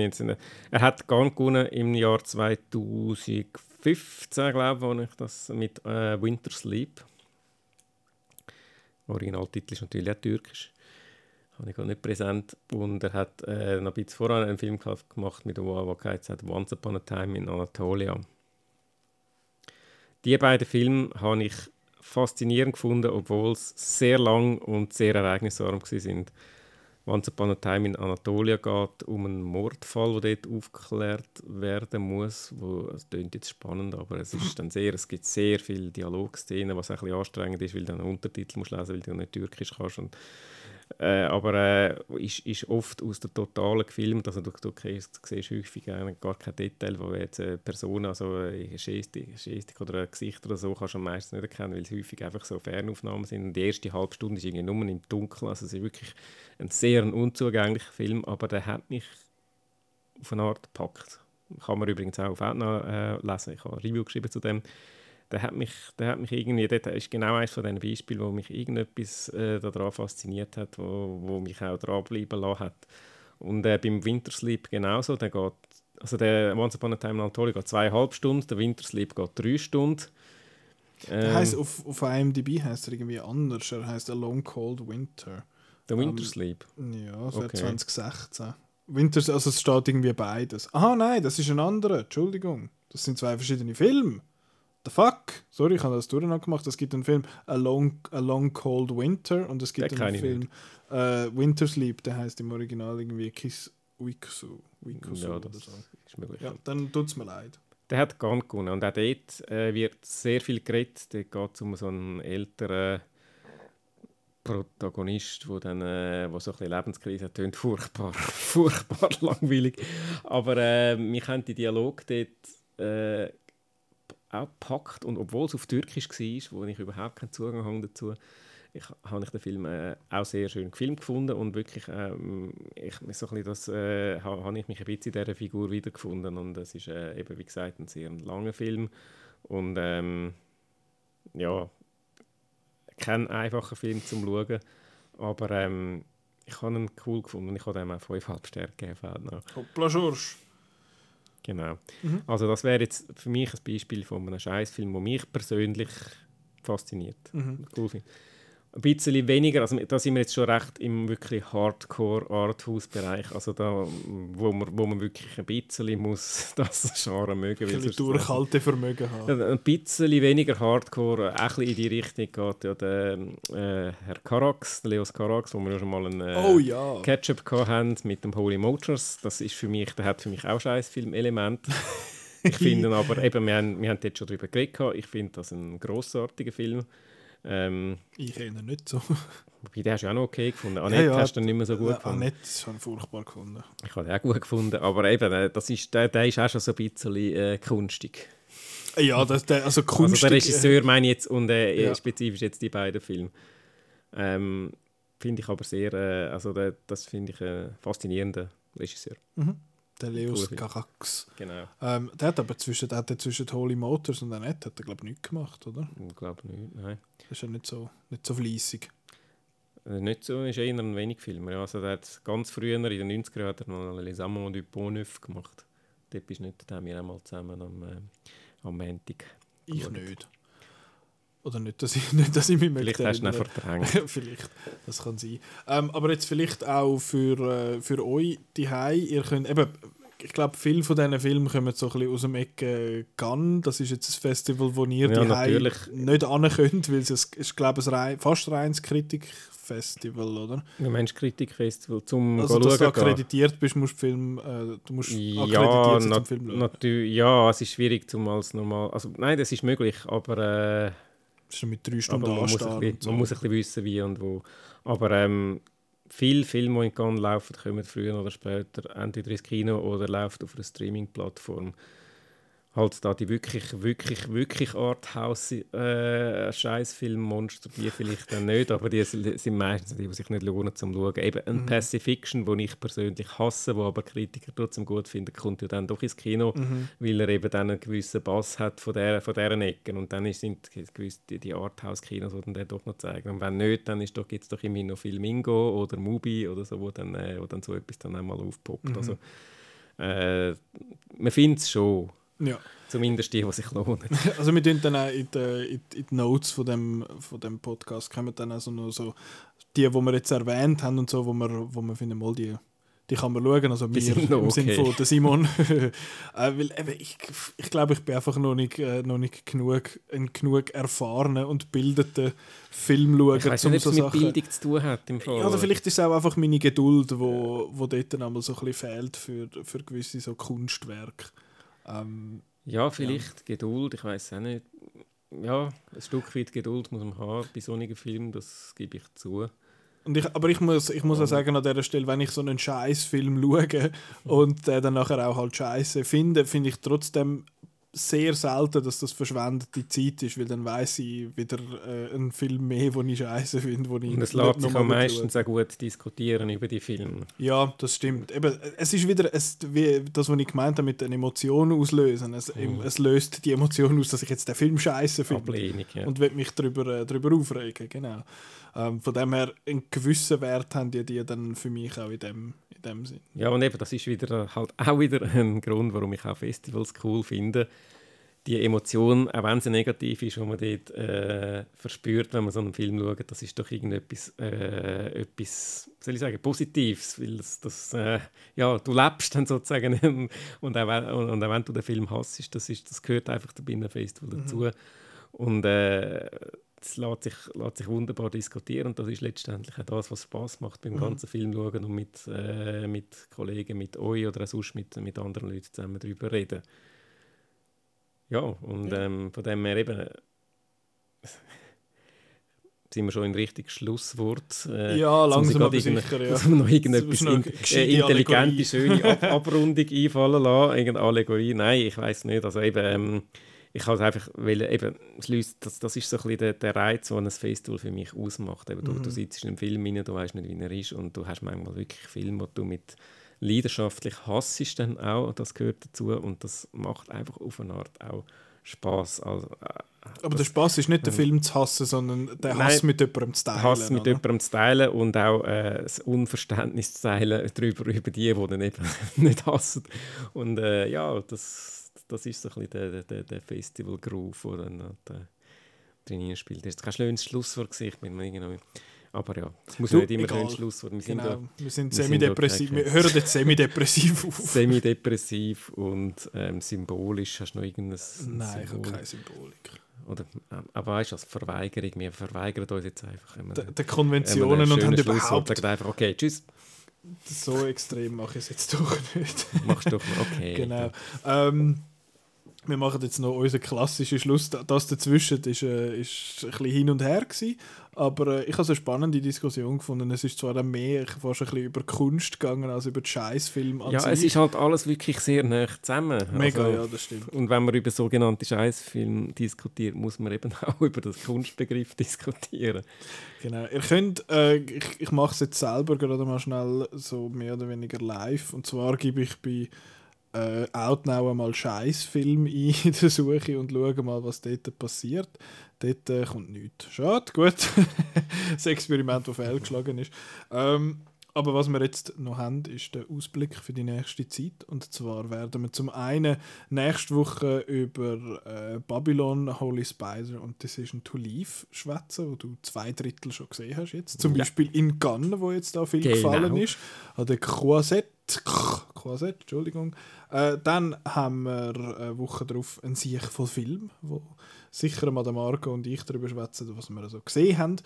er hat Gang gewonnen im Jahr 2015, glaube ich, ich das mit äh, Winter Sleep. Originaltitel ist natürlich auch türkisch habe ich gar nicht präsent. Und er hat äh, noch ein bisschen vorher einen Film gemacht mit der geheißen hat Once Upon a Time in Anatolia. Die beiden Filme habe ich faszinierend gefunden, obwohl es sehr lang und sehr ereignisarm sind. Once Upon a Time in Anatolia geht um einen Mordfall, der dort aufgeklärt werden muss. Es klingt jetzt spannend, aber es ist dann sehr, es gibt sehr viele Dialogszenen, was ein bisschen anstrengend ist, weil du einen Untertitel musst lesen, weil du nicht Türkisch kannst. Und äh, aber äh, ist, ist oft aus der Totalen gefilmt. Also du, du, siehst, siehst häufig gar kein Detail, wo jetzt eine Person, also eine Gestik oder ein Gesicht oder so, kannst du meistens nicht erkennen, weil es häufig einfach so Fernaufnahmen sind. Und die erste halbe Stunde ist irgendwie nur im Dunkeln. Also es ist wirklich ein sehr unzugänglicher Film, aber der hat mich auf eine Art gepackt. Kann man übrigens auch auf Outnow äh, lesen. Ich habe ein Review geschrieben zu dem der hat mich, der hat mich irgendwie, das ist genau eines von diesen Beispielen, wo mich irgendetwas äh, daran fasziniert hat, wo, wo mich auch dranbleiben lassen hat. Und äh, beim Wintersleep genauso, der geht, also der Once Upon a Time in Anatolia geht zweieinhalb Stunden, der Wintersleep geht drei Stunden. Ähm, heißt auf, auf IMDb heißt er irgendwie anders, er heißt A Long Cold Winter. Der Wintersleep? Um, ähm, ja, seit okay. 2016. Winters, also es steht irgendwie beides. Aha, nein, das ist ein anderer, Entschuldigung. Das sind zwei verschiedene Filme the fuck? Sorry, ich habe das durcheinander gemacht. Es gibt einen Film A Long, A Long Cold Winter und es gibt der einen Film äh, Winter Sleep, der heißt im Original irgendwie Kiss Wikusu. Wikusu ja, das so. ist möglich. Ja, dann tut es mir leid. Der hat ganz gewonnen und auch dort äh, wird sehr viel geredet. Dort geht es um so einen älteren Protagonist, wo dann, äh, wo so ein bisschen Lebenskrise hat, tönt <laughs> furchtbar, furchtbar langweilig. Aber äh, mich haben die Dialog dort äh, auch gepackt und obwohl es auf Türkisch war, wo ich überhaupt keinen Zugang dazu, ich, habe ich den Film äh, auch sehr schön gefilmt gefunden und wirklich ähm, ich, so ein das, äh, habe ich mich ein bisschen in dieser Figur wiedergefunden und es ist äh, eben wie gesagt ein sehr langer Film und ähm, ja kein einfacher Film zum Schauen, aber ähm, ich habe ihn cool gefunden und ich habe ihm auch 5,5 Sterne gegeben. Hoppla, Schorsch. Genau. Mhm. Also das wäre jetzt für mich ein Beispiel von einem Scheißfilm, der mich persönlich fasziniert. Mhm. Cool finde ein bisschen weniger, also da sind wir jetzt schon recht im wirklich Hardcore-Arthouse-Bereich, also da, wo man, wo man wirklich ein bisschen muss <laughs> das Genre mögen. Ein bisschen Durchhaltevermögen haben. Ein bisschen weniger Hardcore, ein bisschen in die Richtung geht ja der äh, Herr Carax, der Leos Carax, wo wir ja schon mal einen äh, oh, ja. Catch-up hatten mit dem Holy Motors, das ist für mich, der hat für mich auch scheiß Filmelement. <laughs> ich finde aber, eben, wir haben, wir haben jetzt schon darüber geredet, ich finde das ein grossartiger Film Ähm, ich eher nicht so. Wobei, den hast du ja auch noch okay gefunden. Annette Ja, ja, hast du nicht mehr so gut Ja, gefunden. Annette ist schon furchtbar gefunden. Ich habe den auch gut gefunden. Aber eben, äh, das ist, der, der ist auch schon so ein bisschen äh, kunstig. Ja, das, der, also Also Kunst. der Regisseur meine ich jetzt und äh, Ja. spezifisch jetzt die beiden Filme. Ähm, finde ich aber sehr, äh, also der, das finde ich einen faszinierenden Regisseur. Mhm. Der Leos Film. Carax. Genau. Ähm, der hat aber zwischen, der hat zwischen Holy Motors und Annette hat er, glaube ich, nichts gemacht, oder? Ich glaube nicht, nein. Das ist ja nicht so, nicht so fleissig. Äh, Nicht so, ist eher ein wenig Film. Ja, also der hat ganz früher, in den 90er Jahren, hat er noch Les Amants du Pont-Neuf gemacht. Dort bist du nicht, da haben wir einmal zusammen am, äh, am Montag. Ich nicht. Oder nicht, dass ich, <laughs> nicht, dass ich mich Vielleicht möchte hast du ihn verdrängt. <laughs> vielleicht, das kann sein. Ähm, aber jetzt vielleicht auch für, äh, für euch die Ihr könnt eben, ich glaube, viele von diesen Filmen kommen so ein bisschen aus dem Ecke Cannes. Das ist jetzt ein Festival, wo ihr Ja, die nicht hin könnt, weil es ist, ist glaube ich, ein rein, fast ein reines Kritikfestival, oder? Du meinst Kritikfestival zum Also, dass du gehen? akkreditiert bist, musst du Film, äh, du musst Ja, akkreditiert sein zum Film schauen. natürlich. Ja, es ist schwierig zum als normal. Also nein, das ist möglich, aber, äh, Ist mit drei Stunden aber man, muss ein bisschen, so. man muss ein bisschen wissen, wie und wo. Aber ähm, viele Filme, die in Cannes laufen, kommen früher oder später entweder ins Kino oder laufen auf einer Streaming-Plattform. Halt da die wirklich, wirklich, wirklich Arthouse äh, die vielleicht dann nicht, aber die sind meistens die, die sich nicht lohnen zum Schauen. Eben ein Mhm. Pacifiction, den ich persönlich hasse, wo aber Kritiker trotzdem gut finden, kommt ja dann doch ins Kino, Mhm. weil er eben dann einen gewissen Bass hat von, der, von deren Ecken. Und dann sind gewiss die, die Arthouse-Kinos, die dann doch noch zeigen. Und wenn nicht, dann ist doch, gibt es doch immerhin noch Filmingo oder Mubi oder so, wo dann, äh, wo dann so etwas dann einmal aufpoppt. Mhm. Also, äh, man findet es schon. Ja. Zumindest die, die sich lohnen. <laughs> Also wir tun dann auch in die, in die, die Notes von dem, von dem Podcast kommen dann also noch so die, die wir jetzt erwähnt haben und so, wo wir, wo wir finden, mal die, die kann man schauen, also Die wir sind <laughs> im Sinne okay. von der Simon. <laughs> äh, weil eben, ich, ich glaube, ich bin einfach noch nicht, äh, noch nicht genug, ein genug erfahrener und bildeter Filmschauer, Ich weiß um nicht, so es mit Sachen... Bildung zu tun hat im Fall. Ja, oder vielleicht ist es auch einfach meine Geduld, wo, wo dort dann einmal so ein bisschen fehlt für, für gewisse so Kunstwerke. Ähm, Ja, vielleicht Geduld, ich weiß auch nicht. Ja, ein Stück weit Geduld muss man haben bei solchen Filmen, das gebe ich zu. Und ich, aber ich muss, ich muss auch sagen, an dieser Stelle, wenn ich so einen Scheißfilm schaue <laughs> und äh, dann nachher auch halt Scheiße finde, finde ich trotzdem sehr selten, dass das verschwendete Zeit ist, weil dann weiß ich wieder äh, einen Film mehr, den ich Scheiße finde, wo ich Und es lässt sich nochmal am schaue. meisten auch gut diskutieren über die Filme. Ja, das stimmt. Eben, es ist wieder es, wie das, was ich gemeint habe mit den Emotionen auslösen. Es, Mhm. es löst die Emotion aus, dass ich jetzt den Film Scheiße finde. Ablehnung, ja. und will mich darüber, äh, darüber aufregen. Genau. Ähm, von dem her, einen gewissen Wert haben die, die dann für mich auch in dem, dem Sinn. Ja, und eben, das ist wieder halt <laughs> auch wieder ein Grund, warum ich auch Festivals cool finde. Die Emotion, auch wenn sie negativ ist, die man dort äh, verspürt, wenn man so einen Film schaut, das ist doch irgendetwas, äh, etwas, soll ich sagen, Positives, weil das, das äh, ja, du lebst dann sozusagen und auch, wenn- und auch wenn du den Film hasst, das, ist, das gehört einfach in einem Festival dazu. Und äh, es lässt sich, lässt sich wunderbar diskutieren und das ist letztendlich auch das, was Spaß macht beim Mhm. ganzen Film schauen und mit, äh, mit Kollegen, mit euch oder auch sonst mit, mit anderen Leuten zusammen darüber reden. Ja, und Ja. Ähm, von dem her eben <laughs> sind wir schon in Richtung Schlusswort. Äh, ja, langsam aber sicher, ja. <laughs> muss mir noch irgendetwas noch äh, intelligente, Allegorie. schöne Ab <laughs> Abrundung einfallen lassen. Irgendeine Allegorie. Nein, ich weiß nicht. Also eben, ähm, ich habe es einfach, weil eben, das, das ist so ein bisschen der, der Reiz, den ein Festival für mich ausmacht. Eben, du, Mhm. du sitzt in einem Film rein, du weißt nicht, wie er ist und du hast manchmal wirklich Filme, die du mit leidenschaftlich hassest dann auch, das gehört dazu und das macht einfach auf eine Art auch Spaß. Also, äh, Aber der Spaß ist nicht, den Ja. Film zu hassen, sondern den Nein, Hass mit jemandem zu teilen. Hass mit oder? jemandem zu teilen und auch äh, das Unverständnis zu teilen <laughs> darüber, über die, die dann eben <laughs> nicht hassen. Und äh, ja, das, das ist so ein bisschen der, der, der Festival-Groove, der dann äh, drin spielt. Das ist kein schönes Schlusswort, ich bin mir irgendwie... Aber ja, es muss Du, nicht immer ein Schlusswort. Wir sind Genau, wir sind wir sind semi-depressiv. Wir hören jetzt semi-depressiv auf. <laughs> semi-depressiv und ähm, symbolisch. Hast du noch irgendein Nein, ich habe Symbol? keine Symbolik. Oder, ähm, aber weißt du, als Verweigerung, wir verweigern uns jetzt einfach. Wir- Der, Konventionen und haben überhaupt sagen einfach, okay, tschüss. so extrem mache ich es jetzt doch nicht. Machst doch mal, okay. <laughs> genau. Ähm, wir machen jetzt noch unseren klassischen Schluss. Das dazwischen ist, äh, ist ein bisschen hin und her gewesen, aber äh, ich habe es eine spannende Diskussion gefunden. Es ist zwar mehr fast ein bisschen über Kunst gegangen als über die Scheißfilm Ja, sich. es ist halt alles wirklich sehr nah zusammen. Mega, also, ja, das stimmt. Und wenn man über sogenannte Scheißfilme diskutiert, muss man eben <laughs> auch über das Kunstbegriff diskutieren. Genau. Ihr könnt, äh, ich, ich mache es jetzt selber gerade mal schnell so mehr oder weniger live. Und zwar gebe ich bei äh, Outnow mal Scheißfilm ein <laughs> in der Suche und schaue mal, was dort passiert. Dort äh, kommt nichts. Schade, gut. <laughs> das Experiment, das fehlgeschlagen ist. Ähm, aber was wir jetzt noch haben, ist der Ausblick für die nächste Zeit. Und zwar werden wir zum einen nächste Woche über äh, Babylon, Holy Spider und Decision to Leave schwätzen, wo du zwei Drittel schon gesehen hast jetzt. Zum ja. Beispiel in Gunn, wo jetzt da viel genau. gefallen ist. An der Croisette, Croisette, Entschuldigung. Äh, dann haben wir eine Woche darauf einen Sieg voll Film, wo sicher mal der Marco und ich darüber schwätzen, was wir so gesehen haben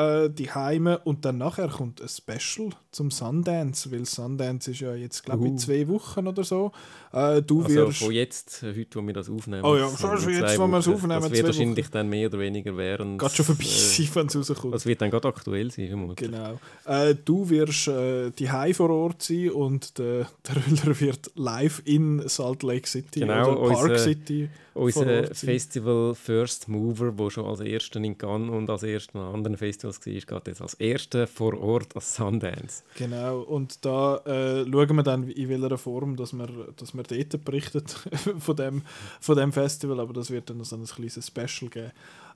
äh, die Heime und dann nachher kommt ein Special zum Sundance, weil Sundance ist ja jetzt glaube ich uh. zwei Wochen oder so. Äh, du also wirst von jetzt, heute, wo wir das aufnehmen. Oh ja, schon also jetzt, wo wir es aufnehmen. Das wird wahrscheinlich Wochen. dann mehr oder weniger während. Geht schon vorbei äh, sein, wenn es rauskommt. Das wird dann gerade aktuell sein, vermutlich. Genau. Äh, du wirst äh, die Hai vor Ort sein und der, der Rüller wird live in Salt Lake City genau, oder Park unser, City. Unser Festival First Mover, wo schon als erster in Cannes und als erster an anderen Festivals war, geht jetzt als erster vor Ort als Sundance. Genau, und da äh, schauen wir dann, in welcher Form dass wir, dass wir dort berichtet <laughs> von dem, von dem Festival, aber das wird dann so ein kleines Special geben.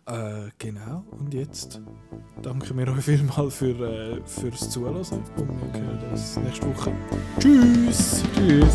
Äh, genau, und jetzt danke mir euch vielmals für, äh, fürs Zuhören und wir hören uns nächste Woche. Tschüss! Tschüss!